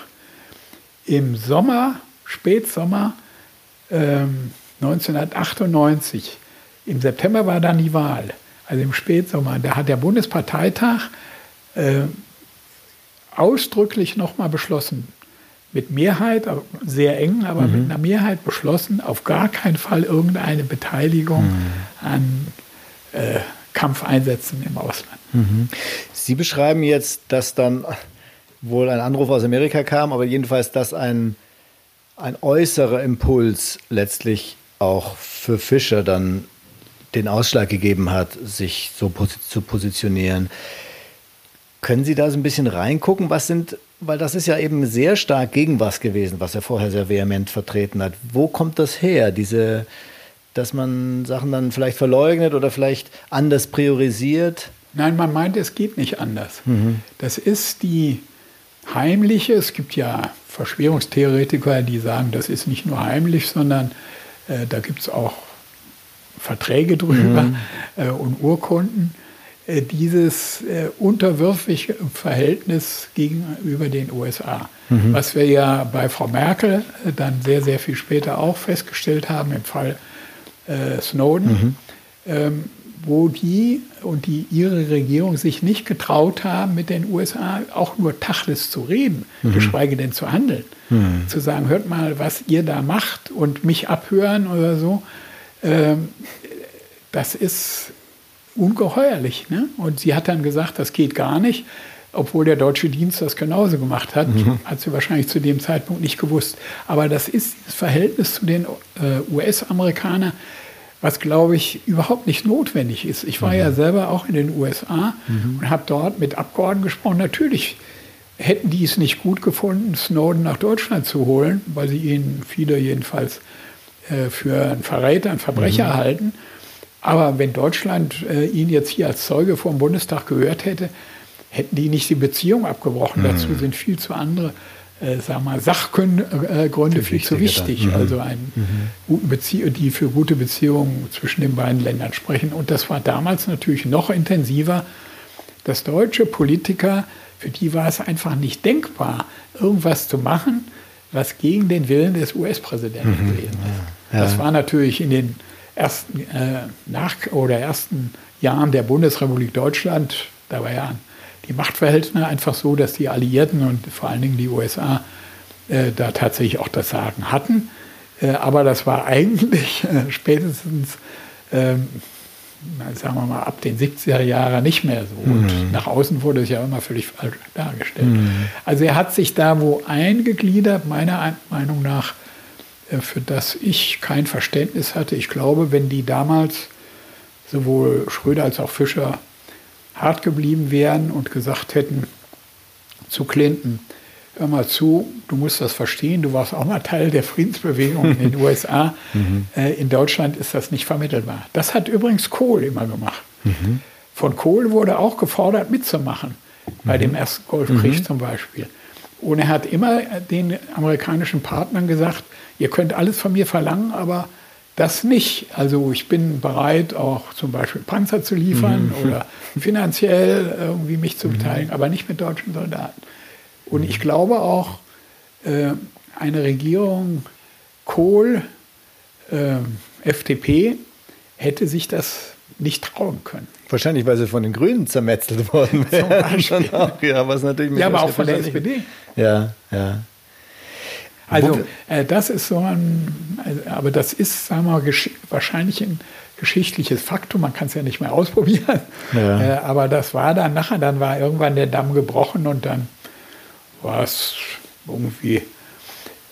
im Sommer, Spätsommer ähm, 1998. Im September war dann die Wahl, also im Spätsommer. Da hat der Bundesparteitag äh, ausdrücklich nochmal beschlossen, mit Mehrheit, sehr eng, aber mhm. mit einer Mehrheit beschlossen, auf gar keinen Fall irgendeine Beteiligung mhm. an äh, Kampfeinsätzen im Ausland. Mhm. Sie beschreiben jetzt, dass dann wohl ein Anruf aus Amerika kam, aber jedenfalls, dass ein, ein äußerer Impuls letztlich auch für Fischer dann den Ausschlag gegeben hat, sich so zu positionieren. Können Sie da so ein bisschen reingucken? Was sind weil das ist ja eben sehr stark gegen was gewesen, was er vorher sehr vehement vertreten hat. Wo kommt das her, diese, dass man Sachen dann vielleicht verleugnet oder vielleicht anders priorisiert? Nein, man meint, es geht nicht anders. Mhm. Das ist die heimliche, es gibt ja Verschwörungstheoretiker, die sagen, das ist nicht nur heimlich, sondern äh, da gibt es auch Verträge drüber mhm. äh, und Urkunden. Äh, dieses äh, unterwürfige Verhältnis gegenüber den USA, mhm. was wir ja bei Frau Merkel äh, dann sehr, sehr viel später auch festgestellt haben im Fall äh, Snowden, mhm. ähm, wo die und die, ihre Regierung sich nicht getraut haben, mit den USA auch nur Tachlis zu reden, mhm. geschweige denn zu handeln. Mhm. Zu sagen, hört mal, was ihr da macht und mich abhören oder so. Ähm, das ist ungeheuerlich. Ne? Und sie hat dann gesagt, das geht gar nicht, obwohl der deutsche Dienst das genauso gemacht hat. Mhm. Hat sie wahrscheinlich zu dem Zeitpunkt nicht gewusst. Aber das ist das Verhältnis zu den äh, US-Amerikanern, was, glaube ich, überhaupt nicht notwendig ist. Ich war mhm. ja selber auch in den USA mhm. und habe dort mit Abgeordneten gesprochen. Natürlich hätten die es nicht gut gefunden, Snowden nach Deutschland zu holen, weil sie ihn, viele jedenfalls, äh, für einen Verräter, einen Verbrecher mhm. halten. Aber wenn Deutschland äh, ihn jetzt hier als Zeuge vor dem Bundestag gehört hätte, hätten die nicht die Beziehung abgebrochen. Mhm. Dazu sind viel zu andere äh, sagen wir, Sachgründe äh, viel zu wichtig. Mhm. Also ein, mhm. die für gute Beziehungen zwischen den beiden Ländern sprechen. Und das war damals natürlich noch intensiver, dass deutsche Politiker, für die war es einfach nicht denkbar, irgendwas zu machen, was gegen den Willen des US-Präsidenten mhm. gewesen ist. Ja. Das war natürlich in den ersten, äh, nach, oder ersten Jahren der Bundesrepublik Deutschland, da war ja die Machtverhältnisse einfach so, dass die Alliierten und vor allen Dingen die USA äh, da tatsächlich auch das Sagen hatten. Äh, aber das war eigentlich äh, spätestens ähm, sagen wir mal, ab den 70er Jahren nicht mehr so. Und mhm. nach außen wurde es ja immer völlig falsch dargestellt. Mhm. Also er hat sich da wo eingegliedert, meiner Meinung nach, für das ich kein Verständnis hatte. Ich glaube, wenn die damals sowohl Schröder als auch Fischer hart geblieben wären und gesagt hätten zu Clinton, hör mal zu, du musst das verstehen, du warst auch mal Teil der Friedensbewegung in den USA. Mhm. Äh, in Deutschland ist das nicht vermittelbar. Das hat übrigens Kohl immer gemacht. Mhm. Von Kohl wurde auch gefordert, mitzumachen, bei mhm. dem ersten Golfkrieg mhm. zum Beispiel. Und er hat immer den amerikanischen Partnern gesagt, ihr könnt alles von mir verlangen, aber das nicht. Also ich bin bereit, auch zum Beispiel Panzer zu liefern mhm. oder finanziell irgendwie mich zu mhm. beteiligen, mhm. aber nicht mit deutschen Soldaten. Und ich glaube auch, äh, eine Regierung Kohl, äh, FDP, hätte sich das nicht trauen können. Wahrscheinlich, weil sie von den Grünen zermetzelt worden wären. ja, was natürlich ja, aber auch von der SPD. Ja, ja. Also äh, das ist so ein, also, aber das ist, sagen wir mal, wahrscheinlich ein geschichtliches Faktum. Man kann es ja nicht mehr ausprobieren. Ja. Äh, aber das war dann nachher, dann war irgendwann der Damm gebrochen und dann war es irgendwie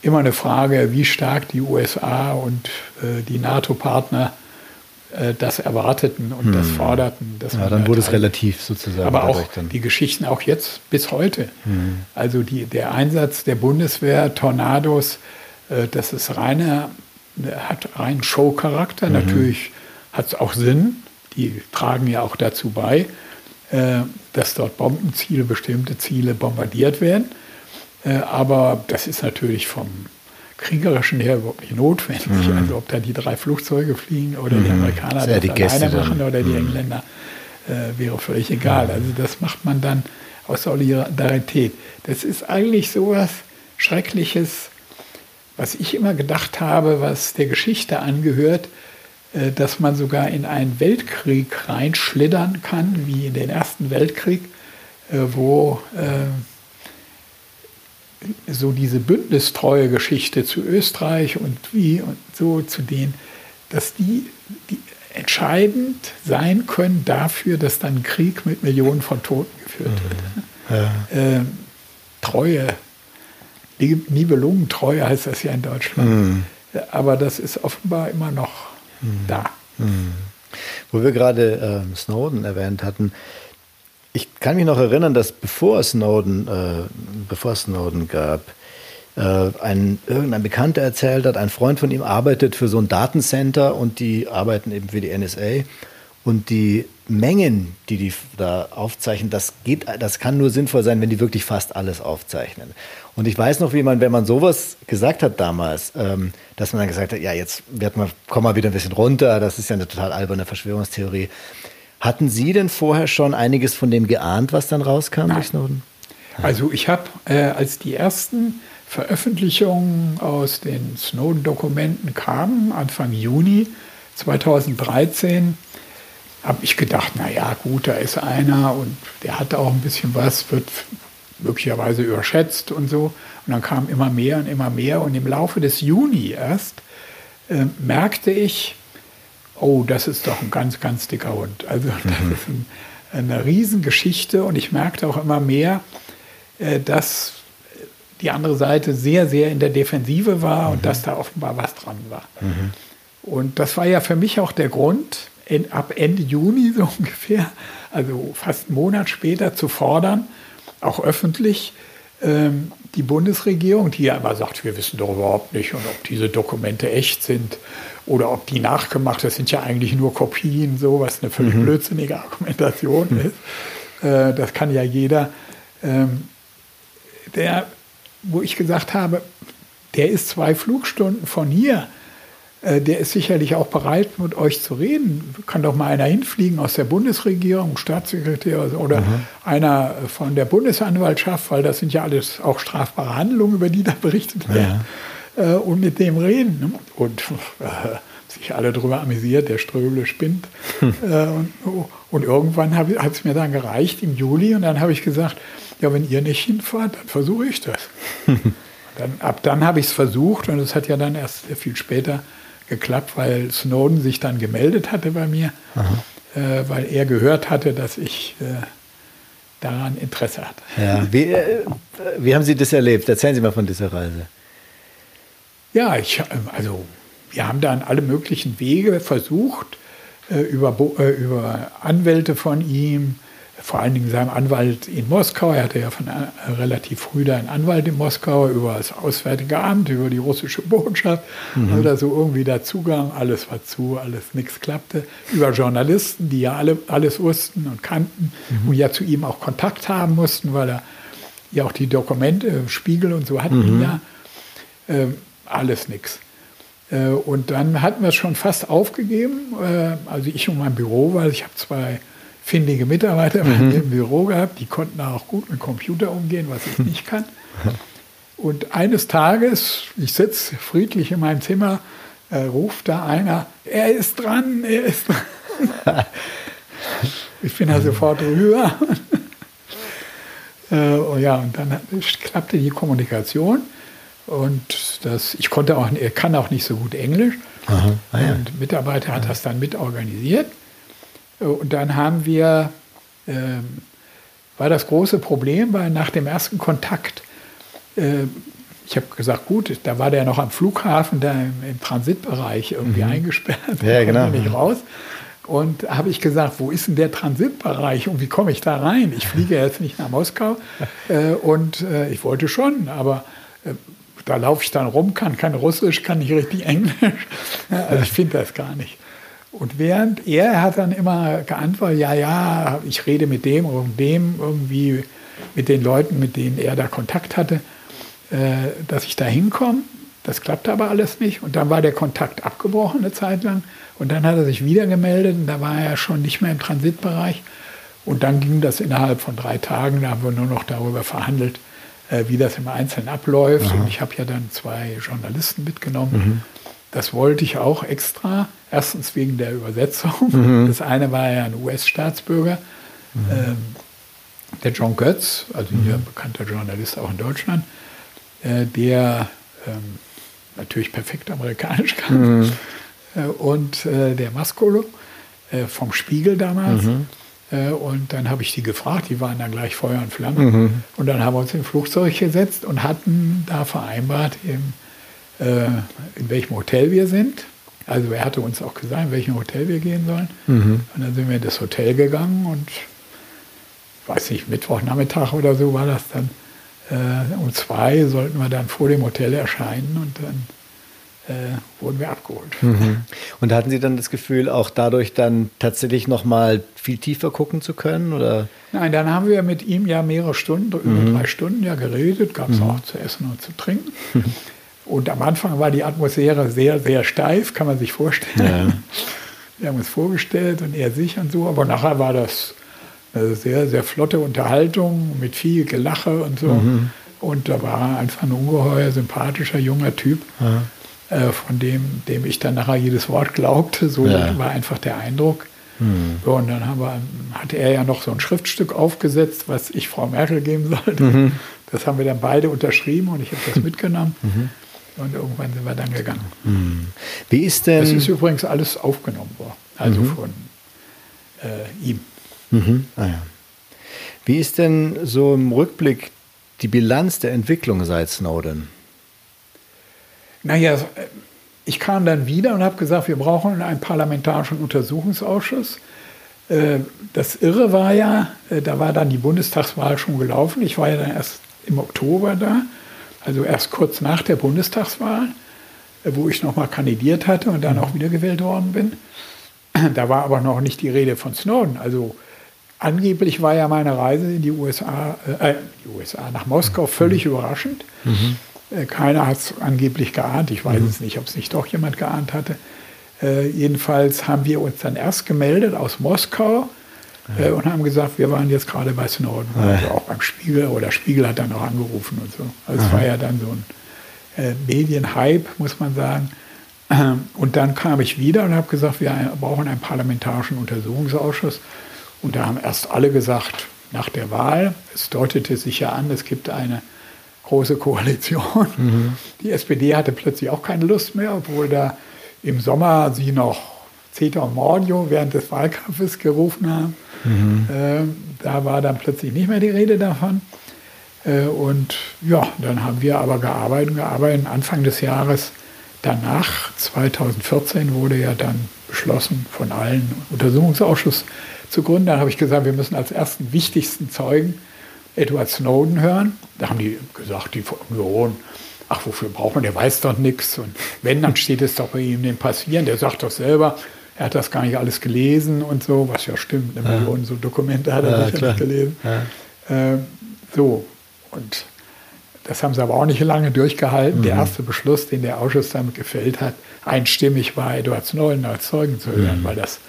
immer eine Frage, wie stark die USA und äh, die NATO-Partner äh, das erwarteten und hm. das forderten. ja, dann wurde es relativ sozusagen. Aber auch die Geschichten auch jetzt bis heute. Hm. Also die, der Einsatz der Bundeswehr, Tornados, äh, das ist reiner, hat reinen Show-Charakter. Mhm. Natürlich hat es auch Sinn. Die tragen ja auch dazu bei, äh, dass dort Bombenziele, bestimmte Ziele bombardiert werden. Äh, aber das ist natürlich vom kriegerischen her überhaupt nicht notwendig. Mhm. Also ob da die drei Flugzeuge fliegen oder mhm. die Amerikaner das, das alleine machen oder die mhm. Engländer, äh, wäre völlig egal. Mhm. Also das macht man dann aus Solidarität. Das ist eigentlich sowas Schreckliches, was ich immer gedacht habe, was der Geschichte angehört, äh, dass man sogar in einen Weltkrieg reinschlittern kann, wie in den Ersten Weltkrieg, äh, wo äh, so diese bündnistreue Geschichte zu Österreich und wie und so zu denen, dass die, die entscheidend sein können dafür, dass dann Krieg mit Millionen von Toten geführt mhm. wird. Ja. Ähm, Treue, Nibelungentreue heißt das ja in Deutschland. Mhm. Aber das ist offenbar immer noch mhm. da. Mhm. Wo wir gerade äh, Snowden erwähnt hatten, ich kann mich noch erinnern, dass bevor Snowden, äh, bevor Snowden gab, äh, ein, irgendein Bekannter erzählt hat, ein Freund von ihm arbeitet für so ein Datencenter und die arbeiten eben für die NSA. Und die Mengen, die die da aufzeichnen, das geht, das kann nur sinnvoll sein, wenn die wirklich fast alles aufzeichnen. Und ich weiß noch, wie man, wenn man sowas gesagt hat damals, ähm, dass man dann gesagt hat, ja, jetzt wird man, komm mal wieder ein bisschen runter, das ist ja eine total alberne Verschwörungstheorie. Hatten Sie denn vorher schon einiges von dem geahnt, was dann rauskam Nein. durch Snowden? Also ich habe, äh, als die ersten Veröffentlichungen aus den Snowden-Dokumenten kamen, Anfang Juni 2013, habe ich gedacht, naja gut, da ist einer und der hat auch ein bisschen was, wird möglicherweise überschätzt und so. Und dann kam immer mehr und immer mehr. Und im Laufe des Juni erst äh, merkte ich, oh, das ist doch ein ganz, ganz dicker Hund. Also das mhm. ist ein, eine Riesengeschichte und ich merkte auch immer mehr, äh, dass die andere Seite sehr, sehr in der Defensive war mhm. und dass da offenbar was dran war. Mhm. Und das war ja für mich auch der Grund, in, ab Ende Juni so ungefähr, also fast einen Monat später zu fordern, auch öffentlich, ähm, die Bundesregierung, die ja immer sagt, wir wissen doch überhaupt nicht, und ob diese Dokumente echt sind oder ob die nachgemacht, das sind ja eigentlich nur Kopien, so was eine völlig mhm. blödsinnige Argumentation mhm. ist. Äh, das kann ja jeder. Ähm, der, wo ich gesagt habe, der ist zwei Flugstunden von hier der ist sicherlich auch bereit, mit euch zu reden. Kann doch mal einer hinfliegen aus der Bundesregierung, Staatssekretär oder mhm. einer von der Bundesanwaltschaft, weil das sind ja alles auch strafbare Handlungen, über die da berichtet werden. Ja. Äh, und mit dem reden. Ne? Und äh, sich alle darüber amüsiert, der Ströble spinnt. Hm. und, oh, und, irgendwann hat es mir dann gereicht im Juli und dann habe ich gesagt, ja, wenn ihr nicht hinfahrt, dann versuche ich das. dann, ab dann habe ich es versucht und es hat ja dann erst viel später geklappt, weil Snowden sich dann gemeldet hatte bei mir. äh, weil er gehört hatte, dass ich äh, daran Interesse hatte. Ja, wie, äh, wie haben Sie das erlebt? Erzählen Sie mal von dieser Reise. Ja, ich, also wir haben dann alle möglichen Wege versucht, über, über Anwälte von ihm, vor allen Dingen seinem Anwalt in Moskau. Er hatte ja von äh, relativ früh da einen Anwalt in Moskau über das Auswärtige Amt, über die russische Botschaft mhm. oder so irgendwie da Zugang. Alles war zu, alles nichts klappte. Über Journalisten, die ja alle alles wussten und kannten mhm. und ja zu ihm auch Kontakt haben mussten, weil er ja auch die Dokumente, Spiegel und so hatten mhm. ja. Äh, alles nichts. Äh, und dann hatten wir es schon fast aufgegeben, äh, also ich und mein Büro, weil ich habe zwei findige Mitarbeiter mhm. im Büro gehabt, die konnten auch gut mit Computer umgehen, was ich nicht kann. Und eines Tages, ich sitze friedlich in meinem Zimmer, äh, ruft da einer, er ist dran, er ist dran. ich bin da sofort rüber. äh, und ja, und dann klappte die Kommunikation. Und das, ich konnte auch, er kann auch nicht so gut Englisch. Aha, ah, ja. Und Mitarbeiter hat das dann mit organisiert. Und dann haben wir, äh, war das große Problem, weil nach dem ersten Kontakt, äh, ich habe gesagt, gut, da war der noch am Flughafen, da im, im Transitbereich irgendwie mhm. eingesperrt, ja, genau. nicht raus. Und habe ich gesagt, wo ist denn der Transitbereich und wie komme ich da rein? Ich fliege jetzt nicht nach Moskau. Äh, und äh, ich wollte schon, aber äh, da laufe ich dann rum, kann kein Russisch, kann nicht richtig Englisch. also ich finde das gar nicht. Und während er hat dann immer geantwortet, ja, ja, ich rede mit dem und dem irgendwie, mit den Leuten, mit denen er da Kontakt hatte, äh, dass ich da hinkomme. Das klappte aber alles nicht. Und dann war der Kontakt abgebrochen eine Zeit lang. Und dann hat er sich wieder gemeldet und da war er schon nicht mehr im Transitbereich. Und dann ging das innerhalb von drei Tagen. Da haben wir nur noch darüber verhandelt, äh, wie das im Einzelnen abläuft. Aha. Und ich habe ja dann zwei Journalisten mitgenommen. Mhm. Das wollte ich auch extra. Erstens wegen der Übersetzung. Mhm. Das eine war ja ein US-Staatsbürger, mhm. ähm, der John Götz, also hier mhm. bekannter Journalist auch in Deutschland, äh, der ähm, natürlich perfekt amerikanisch kann. Mhm. Äh, und äh, der Mascolo äh, vom Spiegel damals. Mhm. Äh, und dann habe ich die gefragt, die waren dann gleich Feuer und Flamme. Mhm. Und dann haben wir uns in Flugzeug gesetzt und hatten da vereinbart, im äh, in welchem Hotel wir sind. Also er hatte uns auch gesagt, in welchem Hotel wir gehen sollen. Mhm. Und dann sind wir in das Hotel gegangen und weiß nicht, Mittwochnachmittag oder so war das dann. Äh, um zwei sollten wir dann vor dem Hotel erscheinen und dann äh, wurden wir abgeholt. Mhm. Und hatten Sie dann das Gefühl, auch dadurch dann tatsächlich noch mal viel tiefer gucken zu können? Oder? Nein, dann haben wir mit ihm ja mehrere Stunden, über mhm. drei Stunden ja geredet, gab es mhm. auch zu essen und zu trinken. Und am Anfang war die Atmosphäre sehr, sehr steif, kann man sich vorstellen. Ja. Wir haben uns vorgestellt und er sich und so, aber nachher war das eine sehr, sehr flotte Unterhaltung mit viel Gelache und so. Mhm. Und da war einfach ein ungeheuer sympathischer junger Typ, ja. äh, von dem, dem ich dann nachher jedes Wort glaubte. So ja. war einfach der Eindruck. Mhm. So, und dann wir, hatte er ja noch so ein Schriftstück aufgesetzt, was ich Frau Merkel geben sollte. Mhm. Das haben wir dann beide unterschrieben und ich habe das mitgenommen. Mhm. Und irgendwann sind wir dann gegangen. Hm. Wie ist denn. Das ist übrigens alles aufgenommen worden, also mhm. von äh, ihm. Mhm. Ah, ja. Wie ist denn so im Rückblick die Bilanz der Entwicklung seit Snowden? Naja, ich kam dann wieder und habe gesagt, wir brauchen einen parlamentarischen Untersuchungsausschuss. Äh, das Irre war ja, äh, da war dann die Bundestagswahl schon gelaufen. Ich war ja dann erst im Oktober da also erst kurz nach der Bundestagswahl, äh, wo ich nochmal kandidiert hatte und dann auch wiedergewählt worden bin. Da war aber noch nicht die Rede von Snowden. Also angeblich war ja meine Reise in die USA, äh, die USA nach Moskau völlig mhm. überraschend. Mhm. Äh, keiner hat es angeblich geahnt. Ich weiß mhm. es nicht, ob es nicht doch jemand geahnt hatte. Äh, jedenfalls haben wir uns dann erst gemeldet aus Moskau äh, und haben gesagt, wir waren jetzt gerade bei Snowden, also auch beim Spiegel oder Spiegel hat dann auch angerufen und so. Also es war ja dann so ein äh, Medienhype, muss man sagen. Ähm, und dann kam ich wieder und habe gesagt, wir brauchen einen parlamentarischen Untersuchungsausschuss. Und da haben erst alle gesagt, nach der Wahl, es deutete sich ja an, es gibt eine große Koalition. Mhm. Die SPD hatte plötzlich auch keine Lust mehr, obwohl da im Sommer sie noch Zeta und Mordio während des Wahlkampfes gerufen haben. Mhm. Äh, da war dann plötzlich nicht mehr die Rede davon. Äh, und ja, dann haben wir aber gearbeitet, gearbeitet. Anfang des Jahres danach, 2014, wurde ja dann beschlossen, von allen Untersuchungsausschuss zu gründen. Dann habe ich gesagt, wir müssen als ersten wichtigsten Zeugen Edward Snowden hören. Da haben die gesagt, die Union, ach, wofür braucht man, der weiß doch nichts. Und wenn, dann steht es doch bei ihm dem Passieren. Der sagt doch selber, er hat das gar nicht alles gelesen und so, was ja stimmt, eine ja. Million so Dokumente hat er ja, sicher nicht gelesen. Ja. Äh, so, und das haben sie aber auch nicht lange durchgehalten. Mhm. Der erste Beschluss, den der Ausschuss damit gefällt hat, einstimmig war, Eduard Snowden als Zeugen zu hören, mhm. weil das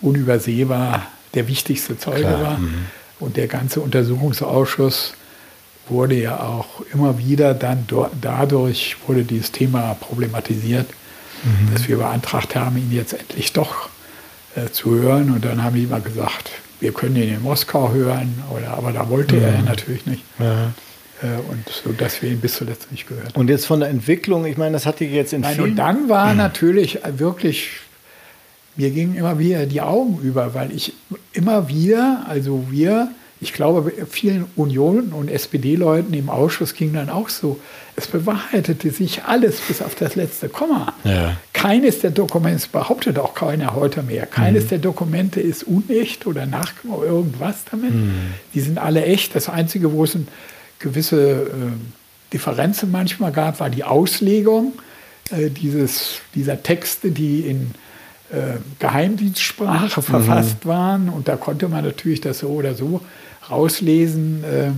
unübersehbar der wichtigste Zeuge Klar. war. Mhm. Und der ganze Untersuchungsausschuss wurde ja auch immer wieder dann dadurch wurde dieses Thema problematisiert mhm. dass wir beantragt haben, ihn jetzt endlich doch äh, zu hören. Und dann haben die immer gesagt, wir können ihn in Moskau hören, oder, aber da wollte mhm. er natürlich nicht. Ja. Äh, und so, dass wir ihn bis zuletzt nicht gehört haben. Und jetzt von der Entwicklung, ich meine, das hatte jetzt in Nein, Und dann war mhm. natürlich wirklich, mir gingen immer wieder die Augen über, weil ich immer wieder, also wir, ich glaube, vielen Union- und SPD-Leuten im Ausschuss ging dann auch so. Es bewahrheitete sich alles bis auf das letzte Komma. Ja. Keines der Dokumente, behauptet auch keiner heute mehr, keines mhm. der Dokumente ist unecht oder nach irgendwas damit. Mhm. Die sind alle echt. Das Einzige, wo es eine gewisse äh, Differenzen manchmal gab, war die Auslegung äh, dieses, dieser Texte, die in Geheimdienstsprache mhm. verfasst waren. Und da konnte man natürlich das so oder so rauslesen. Äh,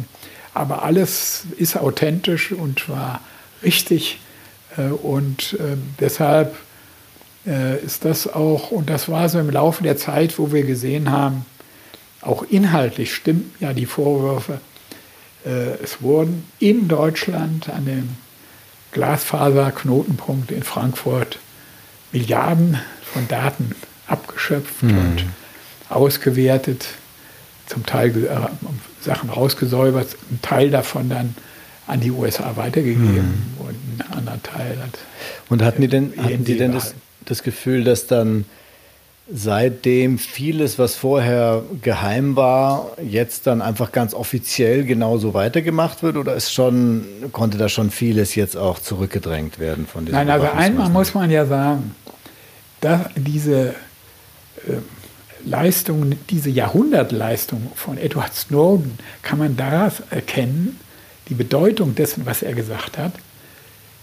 aber alles ist authentisch und war richtig. Äh, und äh, deshalb ist das auch, und das war so im Laufe der Zeit, wo wir gesehen haben, auch inhaltlich stimmen ja die Vorwürfe. Es wurden in Deutschland an dem Glasfaserknotenpunkt in Frankfurt Milliarden von Daten abgeschöpft mhm. und ausgewertet zum Teil äh, Sachen rausgesäubert, ein Teil davon dann an die USA weitergegeben hm. und ein anderer Teil hat. Und hatten die denn, hatten die denn das, das Gefühl, dass dann seitdem vieles, was vorher geheim war, jetzt dann einfach ganz offiziell genauso weitergemacht wird? Oder ist schon, konnte da schon vieles jetzt auch zurückgedrängt werden von diesem Nein, also einmal muss man ja sagen, dass diese äh, Leistung, diese Jahrhundertleistung von Edward Snowden kann man daraus erkennen, die Bedeutung dessen, was er gesagt hat,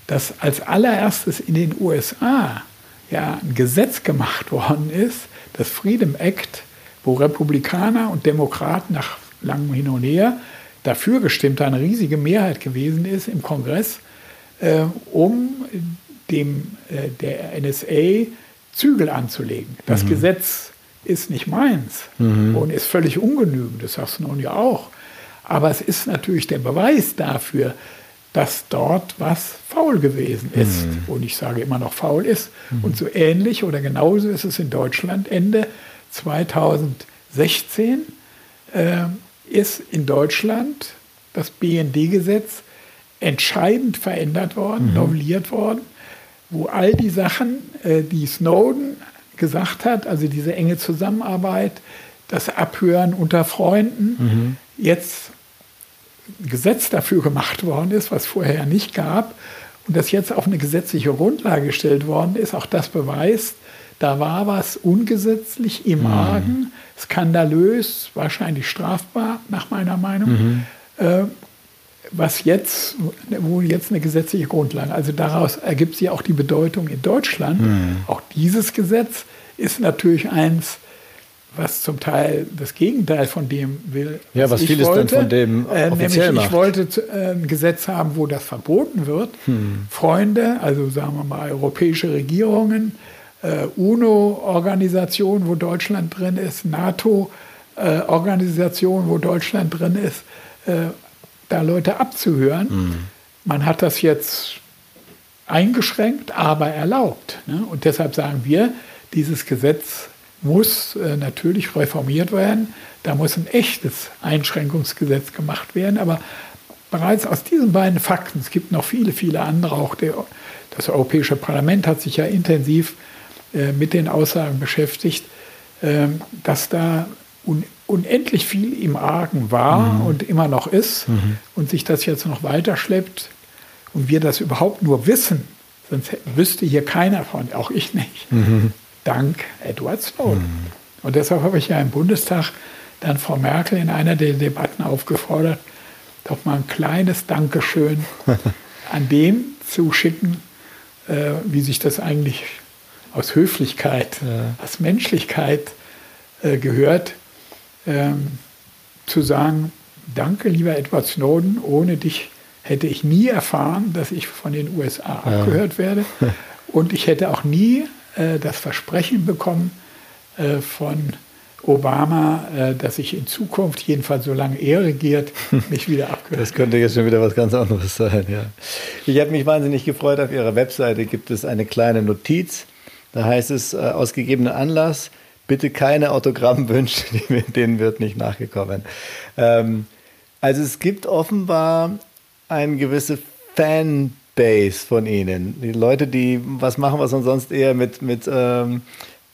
dass als allererstes in den USA ja ein Gesetz gemacht worden ist, das Freedom Act, wo Republikaner und Demokraten nach langem Hin und Her dafür gestimmt haben, eine riesige Mehrheit gewesen ist im Kongress, äh, um dem, äh, der NSA Zügel anzulegen. Das mhm. Gesetz ist nicht meins mhm. und ist völlig ungenügend, das sagst du nun ja auch. Aber es ist natürlich der Beweis dafür, dass dort was faul gewesen ist. Mhm. Und ich sage immer noch faul ist. Mhm. Und so ähnlich oder genauso ist es in Deutschland Ende 2016 äh, ist in Deutschland das BND-Gesetz entscheidend verändert worden, mhm. novelliert worden, wo all die Sachen, äh, die Snowden gesagt hat, also diese enge Zusammenarbeit, das Abhören unter Freunden, mhm. jetzt ein Gesetz dafür gemacht worden ist, was vorher nicht gab, und das jetzt auf eine gesetzliche Grundlage gestellt worden ist, auch das beweist, da war was ungesetzlich im mhm. Argen, skandalös, wahrscheinlich strafbar, nach meiner Meinung. Mhm. Äh, was jetzt, wo jetzt eine gesetzliche Grundlage. Also daraus ergibt sich auch die Bedeutung in Deutschland. Mhm. Auch dieses Gesetz ist natürlich eins, was zum Teil das Gegenteil von dem will. Was ja, was vieles wollte. dann von dem äh, offiziell nämlich, Ich wollte äh, ein Gesetz haben, wo das verboten wird. Hm. Freunde, also sagen wir mal europäische Regierungen, äh, UNO-Organisationen, wo Deutschland drin ist, NATO-Organisationen, wo Deutschland drin ist, äh, da Leute abzuhören. Mhm. Man hat das jetzt eingeschränkt, aber erlaubt. Ne? Und deshalb sagen wir, dieses Gesetz muss äh, natürlich reformiert werden. Da muss ein echtes Einschränkungsgesetz gemacht werden. Aber bereits aus diesen beiden Fakten, es gibt noch viele, viele andere, auch der, das Europäische Parlament hat sich ja intensiv äh, mit den Aussagen beschäftigt, äh, dass da un unendlich viel im Argen war mhm. und immer noch ist mhm. und sich das jetzt noch weiter schleppt und wir das überhaupt nur wissen, sonst wüsste hier keiner von, auch ich nicht, mhm. dank Edward Snowden. Mhm. Und deshalb habe ich ja im Bundestag dann Frau Merkel in einer der Debatten aufgefordert, doch mal ein kleines Dankeschön an den zu schicken, äh, wie sich das eigentlich aus Höflichkeit, ja. aus Menschlichkeit äh, gehört, ähm, zu sagen, danke lieber Edward Snowden, ohne dich hätte ich nie erfahren, dass ich von den USA ja. abgehört werde. Und ich hätte auch nie äh, das Versprechen bekommen äh, von Obama, äh, dass ich in Zukunft, jedenfalls solange er regiert, mich wieder abgehört. Das könnte jetzt schon wieder was ganz anderes sein, ja. Ich habe mich wahnsinnig gefreut, auf Ihrer Webseite gibt es eine kleine Notiz. Da heißt es, äh, aus gegebenem Anlass, bitte keine Autogrammwünsche, denen wird nicht nachgekommen. Ähm, also es gibt offenbar eine gewisse Fanbase von Ihnen. Die Leute, die was machen, was man sonst eher mit, mit ähm,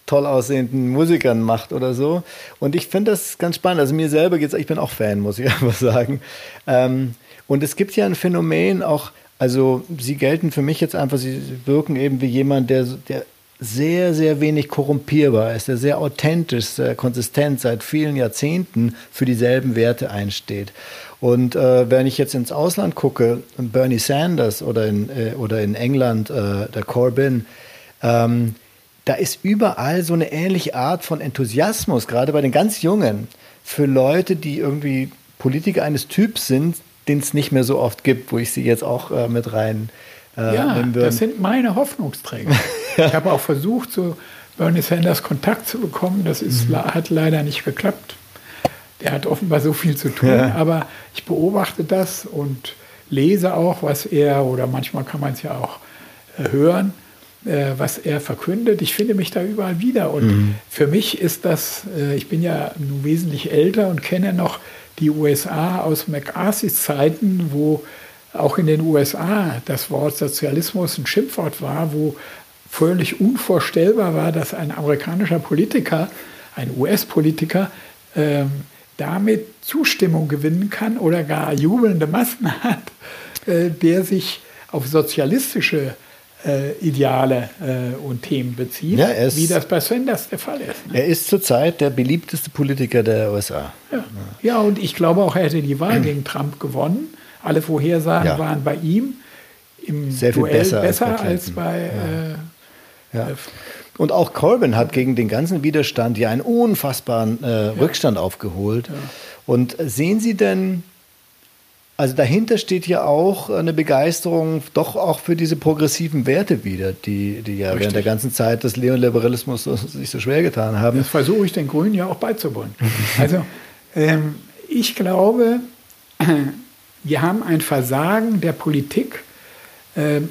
toll aussehenden Musikern macht oder so. Und ich finde das ganz spannend. Also mir selber geht's, ich bin auch Fan, muss ich einfach sagen. Ähm, und es gibt ja ein Phänomen auch, also sie gelten für mich jetzt einfach, sie wirken eben wie jemand, der, der sehr, sehr wenig korrumpierbar ist, der sehr authentisch, sehr konsistent seit vielen Jahrzehnten für dieselben Werte einsteht. Und äh, wenn ich jetzt ins Ausland gucke, Bernie Sanders oder in, äh, oder in England äh, der Corbyn, ähm, da ist überall so eine ähnliche Art von Enthusiasmus, gerade bei den ganz Jungen, für Leute, die irgendwie Politiker eines Typs sind, den es nicht mehr so oft gibt, wo ich sie jetzt auch äh, mit rein äh, ja. Das sind meine Hoffnungsträger. ich habe auch versucht, zu Bernie Sanders Kontakt zu bekommen. Das ist, mhm. hat leider nicht geklappt. Der hat offenbar so viel zu tun, ja. aber ich beobachte das und lese auch, was er, oder manchmal kann man es ja auch äh, hören, äh, was er verkündet. Ich finde mich da überall wieder. Und mhm. für mich ist das, äh, ich bin ja nun wesentlich älter und kenne noch die USA aus McCarthys Zeiten, wo auch in den USA das Wort Sozialismus ein Schimpfwort war, wo völlig unvorstellbar war, dass ein amerikanischer Politiker, ein US-Politiker, ähm, damit Zustimmung gewinnen kann oder gar jubelnde Massen hat, äh, der sich auf sozialistische äh, Ideale äh, und Themen bezieht, ja, ist, wie das bei Sanders der Fall ist. Ne? Er ist zurzeit der beliebteste Politiker der USA. Ja, ja und ich glaube auch, er hätte die Wahl gegen Trump gewonnen. Alle Vorhersagen ja. waren bei ihm im Sehr Duell besser, besser, als bei, als bei äh, und auch Corbyn hat gegen den ganzen Widerstand ja einen unfassbaren äh, Rückstand aufgeholt. Und sehen Sie denn also dahinter steht ja auch eine Begeisterung doch auch für diese progressiven Werte wieder, die, die ja Richtig. während der ganzen Zeit des Neoliberalismus sich so schwer getan haben. Das versuche ich den Grünen ja auch beizubringen. also ähm, ich glaube, wir haben ein Versagen der Politik äh,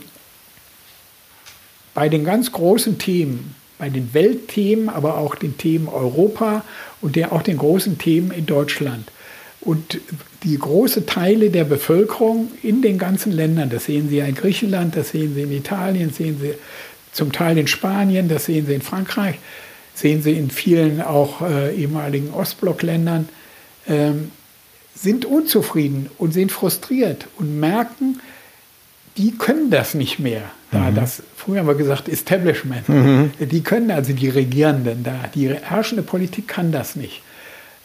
bei den ganz großen Themen, bei den Weltthemen, aber auch den Themen Europa und der, auch den großen Themen in Deutschland. Und die große Teile der Bevölkerung in den ganzen Ländern, das sehen Sie ja in Griechenland, das sehen Sie in Italien, sehen Sie zum Teil in Spanien, das sehen Sie in Frankreich, sehen Sie in vielen auch äh, ehemaligen Ostblockländern, ähm, sind unzufrieden und sind frustriert und merken, die können das nicht mehr. Da mhm. das, früher haben wir gesagt, Establishment, mhm. die können also die Regierenden da, die herrschende Politik kann das nicht.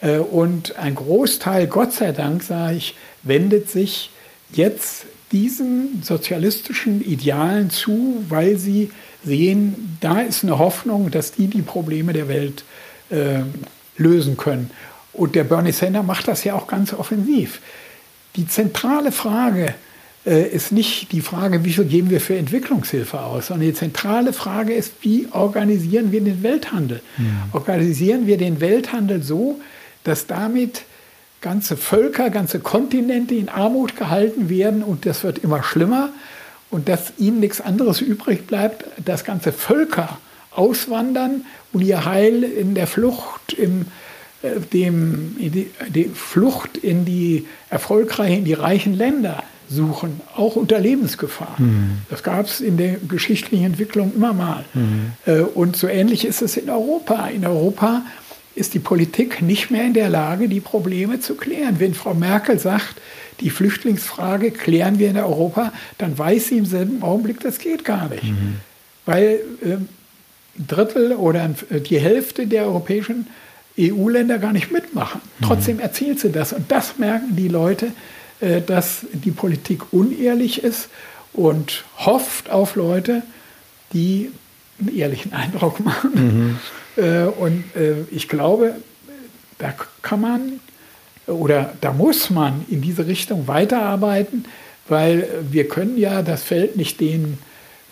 Äh, und ein Großteil, Gott sei Dank, sage ich, wendet sich jetzt diesen sozialistischen Idealen zu, weil sie sehen, da ist eine Hoffnung, dass die die Probleme der Welt äh, lösen können. Und der Bernie Sanders macht das ja auch ganz offensiv. Die zentrale Frage äh, ist nicht die Frage, wie viel geben wir für Entwicklungshilfe aus, sondern die zentrale Frage ist, wie organisieren wir den Welthandel? Ja. Organisieren wir den Welthandel so, dass damit ganze Völker, ganze Kontinente in Armut gehalten werden und das wird immer schlimmer und dass ihnen nichts anderes übrig bleibt, dass ganze Völker auswandern und ihr Heil in der Flucht, im, dem, die, die Flucht in die erfolgreichen, in die reichen Länder suchen, auch unter Lebensgefahr. Mhm. Das gab es in der geschichtlichen Entwicklung immer mal. Mhm. Äh, und so ähnlich ist es in Europa. In Europa ist die Politik nicht mehr in der Lage, die Probleme zu klären. Wenn Frau Merkel sagt, die Flüchtlingsfrage klären wir in Europa, dann weiß sie im selben Augenblick, das geht gar nicht. Mhm. Weil äh, ein Drittel oder die Hälfte der europäischen EU-Länder gar nicht mitmachen. Mhm. Trotzdem erzielt sie das. Und das merken die Leute, äh, dass die Politik unehrlich ist und hofft auf Leute, die einen ehrlichen Eindruck machen. Mhm. Äh, und äh, ich glaube, da kann man oder da muss man in diese Richtung weiterarbeiten, weil wir können ja das Feld nicht den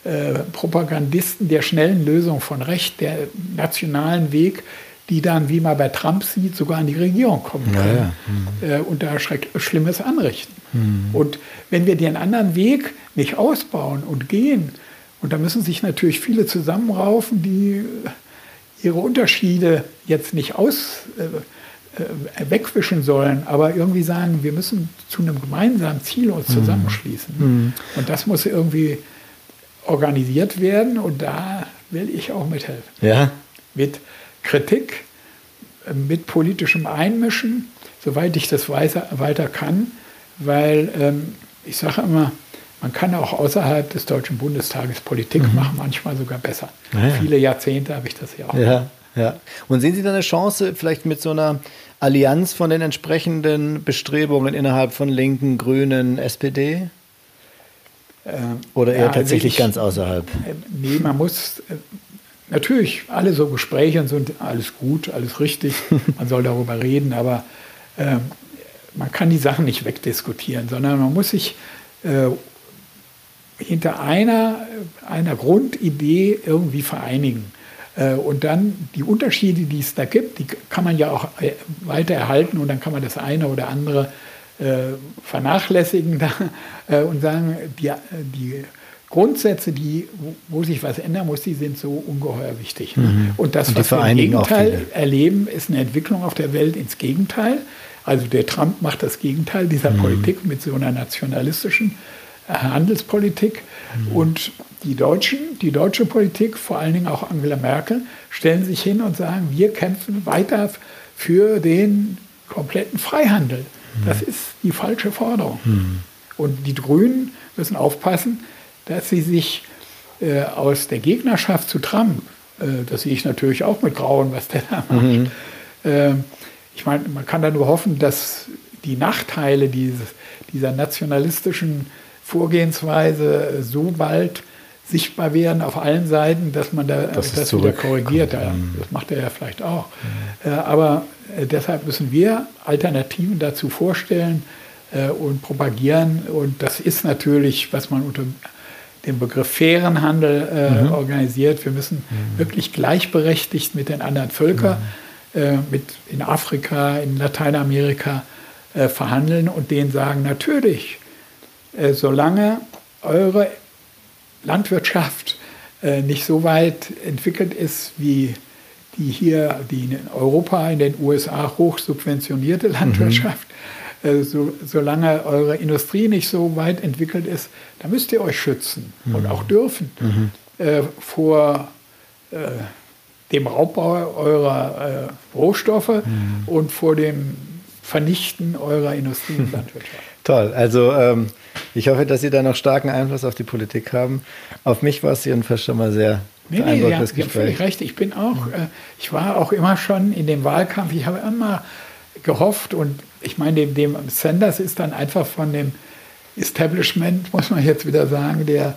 äh, Propagandisten der schnellen Lösung von Recht, der nationalen Weg, die dann, wie man bei Trump sieht, sogar in die Regierung kommen können ja, ja. Mhm. Äh, und da Schlimmes anrichten. Mhm. Und wenn wir den anderen Weg nicht ausbauen und gehen, und da müssen sich natürlich viele zusammenraufen, die ihre Unterschiede jetzt nicht aus, äh, äh, wegwischen sollen, aber irgendwie sagen, wir müssen zu einem gemeinsamen Ziel uns mhm. zusammenschließen. Mhm. Und das muss irgendwie organisiert werden und da will ich auch mithelfen. Ja. Mit Kritik, äh, mit politischem Einmischen, soweit ich das weiter, weiter kann, weil ähm, ich sage immer, man kann auch außerhalb des Deutschen Bundestages Politik mhm. machen, manchmal sogar besser. Ja, ja. Viele Jahrzehnte habe ich das ja auch. Ja, ja. Und sehen Sie da eine Chance, vielleicht mit so einer Allianz von den entsprechenden Bestrebungen innerhalb von Linken, Grünen, SPD? Äh, Oder eher ja, also tatsächlich ich, ganz außerhalb? Äh, nee, man muss natürlich alle so Gespräche sind alles gut, alles richtig, man soll darüber reden, aber äh, man kann die Sachen nicht wegdiskutieren, sondern man muss sich äh, hinter einer, einer Grundidee irgendwie vereinigen. Äh, und dann die Unterschiede, die es da gibt, die kann man ja auch weiter erhalten und dann kann man das eine oder andere äh, vernachlässigen äh, und sagen, die, die Grundsätze, die, wo sich was ändern muss, die sind so ungeheuer wichtig. Mhm. Und das, und was wir im Gegenteil erleben, ist eine Entwicklung auf der Welt ins Gegenteil. Also der Trump macht das Gegenteil dieser mhm. Politik mit so einer nationalistischen äh, Handelspolitik. Mhm. Und die Deutschen, die deutsche Politik, vor allen Dingen auch Angela Merkel, stellen sich hin und sagen, wir kämpfen weiter für den kompletten Freihandel. Mhm. Das ist die falsche Forderung. Mhm. Und die Grünen müssen aufpassen, dass sie sich äh, aus der Gegnerschaft zu Trump, äh, das sehe ich natürlich auch mit Grauen, was der da macht. Mhm. Äh, ich meine, man kann da nur hoffen, dass die Nachteile dieses, dieser nationalistischen Vorgehensweise so bald sichtbar werden auf allen Seiten, dass man da das, das wieder korrigiert. Ja, mhm. das macht er ja vielleicht auch. Mhm. Äh, aber äh, deshalb müssen wir Alternativen dazu vorstellen äh, und propagieren. Und das ist natürlich, was man unter den Begriff fairen Handel äh, mhm. organisiert. Wir müssen mhm. wirklich gleichberechtigt mit den anderen Völkern, mhm. äh, mit in Afrika, in Lateinamerika äh, verhandeln und denen sagen, natürlich, äh, solange eure Landwirtschaft äh, nicht so weit entwickelt ist wie die hier, die in Europa, in den USA hoch subventionierte mhm. Landwirtschaft, so, solange eure Industrie nicht so weit entwickelt ist, da müsst ihr euch schützen mhm. und auch dürfen mhm. äh, vor äh, dem Raubbau eurer äh, Rohstoffe mhm. und vor dem Vernichten eurer Industrie und Landwirtschaft. Toll. Also ähm, ich hoffe, dass Sie da noch starken Einfluss auf die Politik haben. Auf mich war es jedenfalls schon mal sehr Nee, nee, ja, Sie haben völlig recht. Ich bin auch, äh, ich war auch immer schon in dem Wahlkampf, ich habe immer gehofft und ich meine, dem, dem Sanders ist dann einfach von dem Establishment, muss man jetzt wieder sagen, der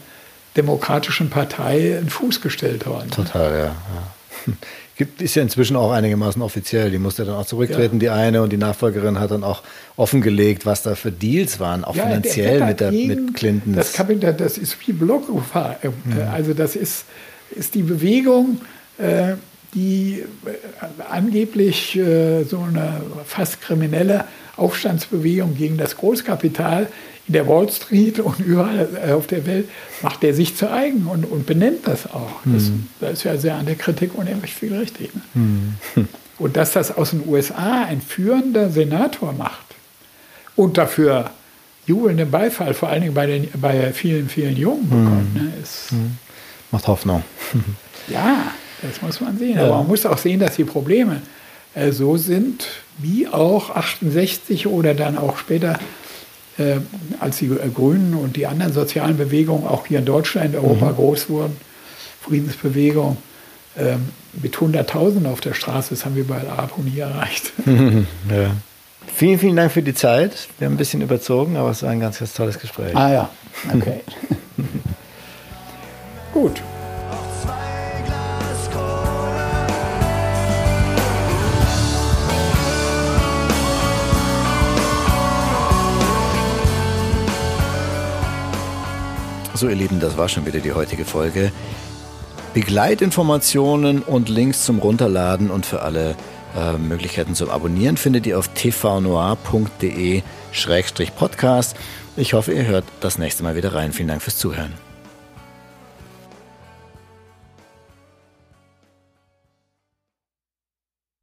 Demokratischen Partei einen Fuß gestellt worden. Total, ja. ja. Gibt, ist ja inzwischen auch einigermaßen offiziell. Die musste dann auch zurücktreten, ja. die eine, und die Nachfolgerin hat dann auch offengelegt, was da für Deals waren, auch ja, finanziell mit, der, mit Clintons. Das Kapital, das ist wie Blockgefahr. Äh, also das ist, ist die Bewegung, äh, die äh, angeblich äh, so eine fast kriminelle Aufstandsbewegung gegen das Großkapital in der Wall Street und überall äh, auf der Welt macht er sich zu eigen und, und benennt das auch. Das, hm. das, ist ja sehr an der Kritik unheimlich viel richtig. Ne? Hm. Und dass das aus den USA ein führender Senator macht und dafür jubelnden Beifall, vor allen Dingen bei, den, bei vielen, vielen Jungen bekommt. Ne? Ist, Macht Hoffnung. ja, das muss man sehen. Aber man muss auch sehen, dass die Probleme äh, so sind, wie auch 68 oder dann auch später, äh, als die äh, Grünen und die anderen sozialen Bewegungen auch hier in Deutschland, in Europa groß wurden, Friedensbewegung, ähm, mit 100.000 auf der Straße, das haben wir bei APO nie erreicht. Ja. Vielen, vielen Dank für die Zeit. Wir haben ein bisschen überzogen, aber es war ein ganz, ganz tolles Gespräch. ah ja, okay. Gut. So, ihr Lieben, das war schon wieder die heutige Folge. Begleitinformationen und Links zum Runterladen und für alle äh, Möglichkeiten zum Abonnieren findet ihr auf tvnoir.de-podcast. Ich hoffe, ihr hört das nächste Mal wieder rein. Vielen Dank fürs Zuhören.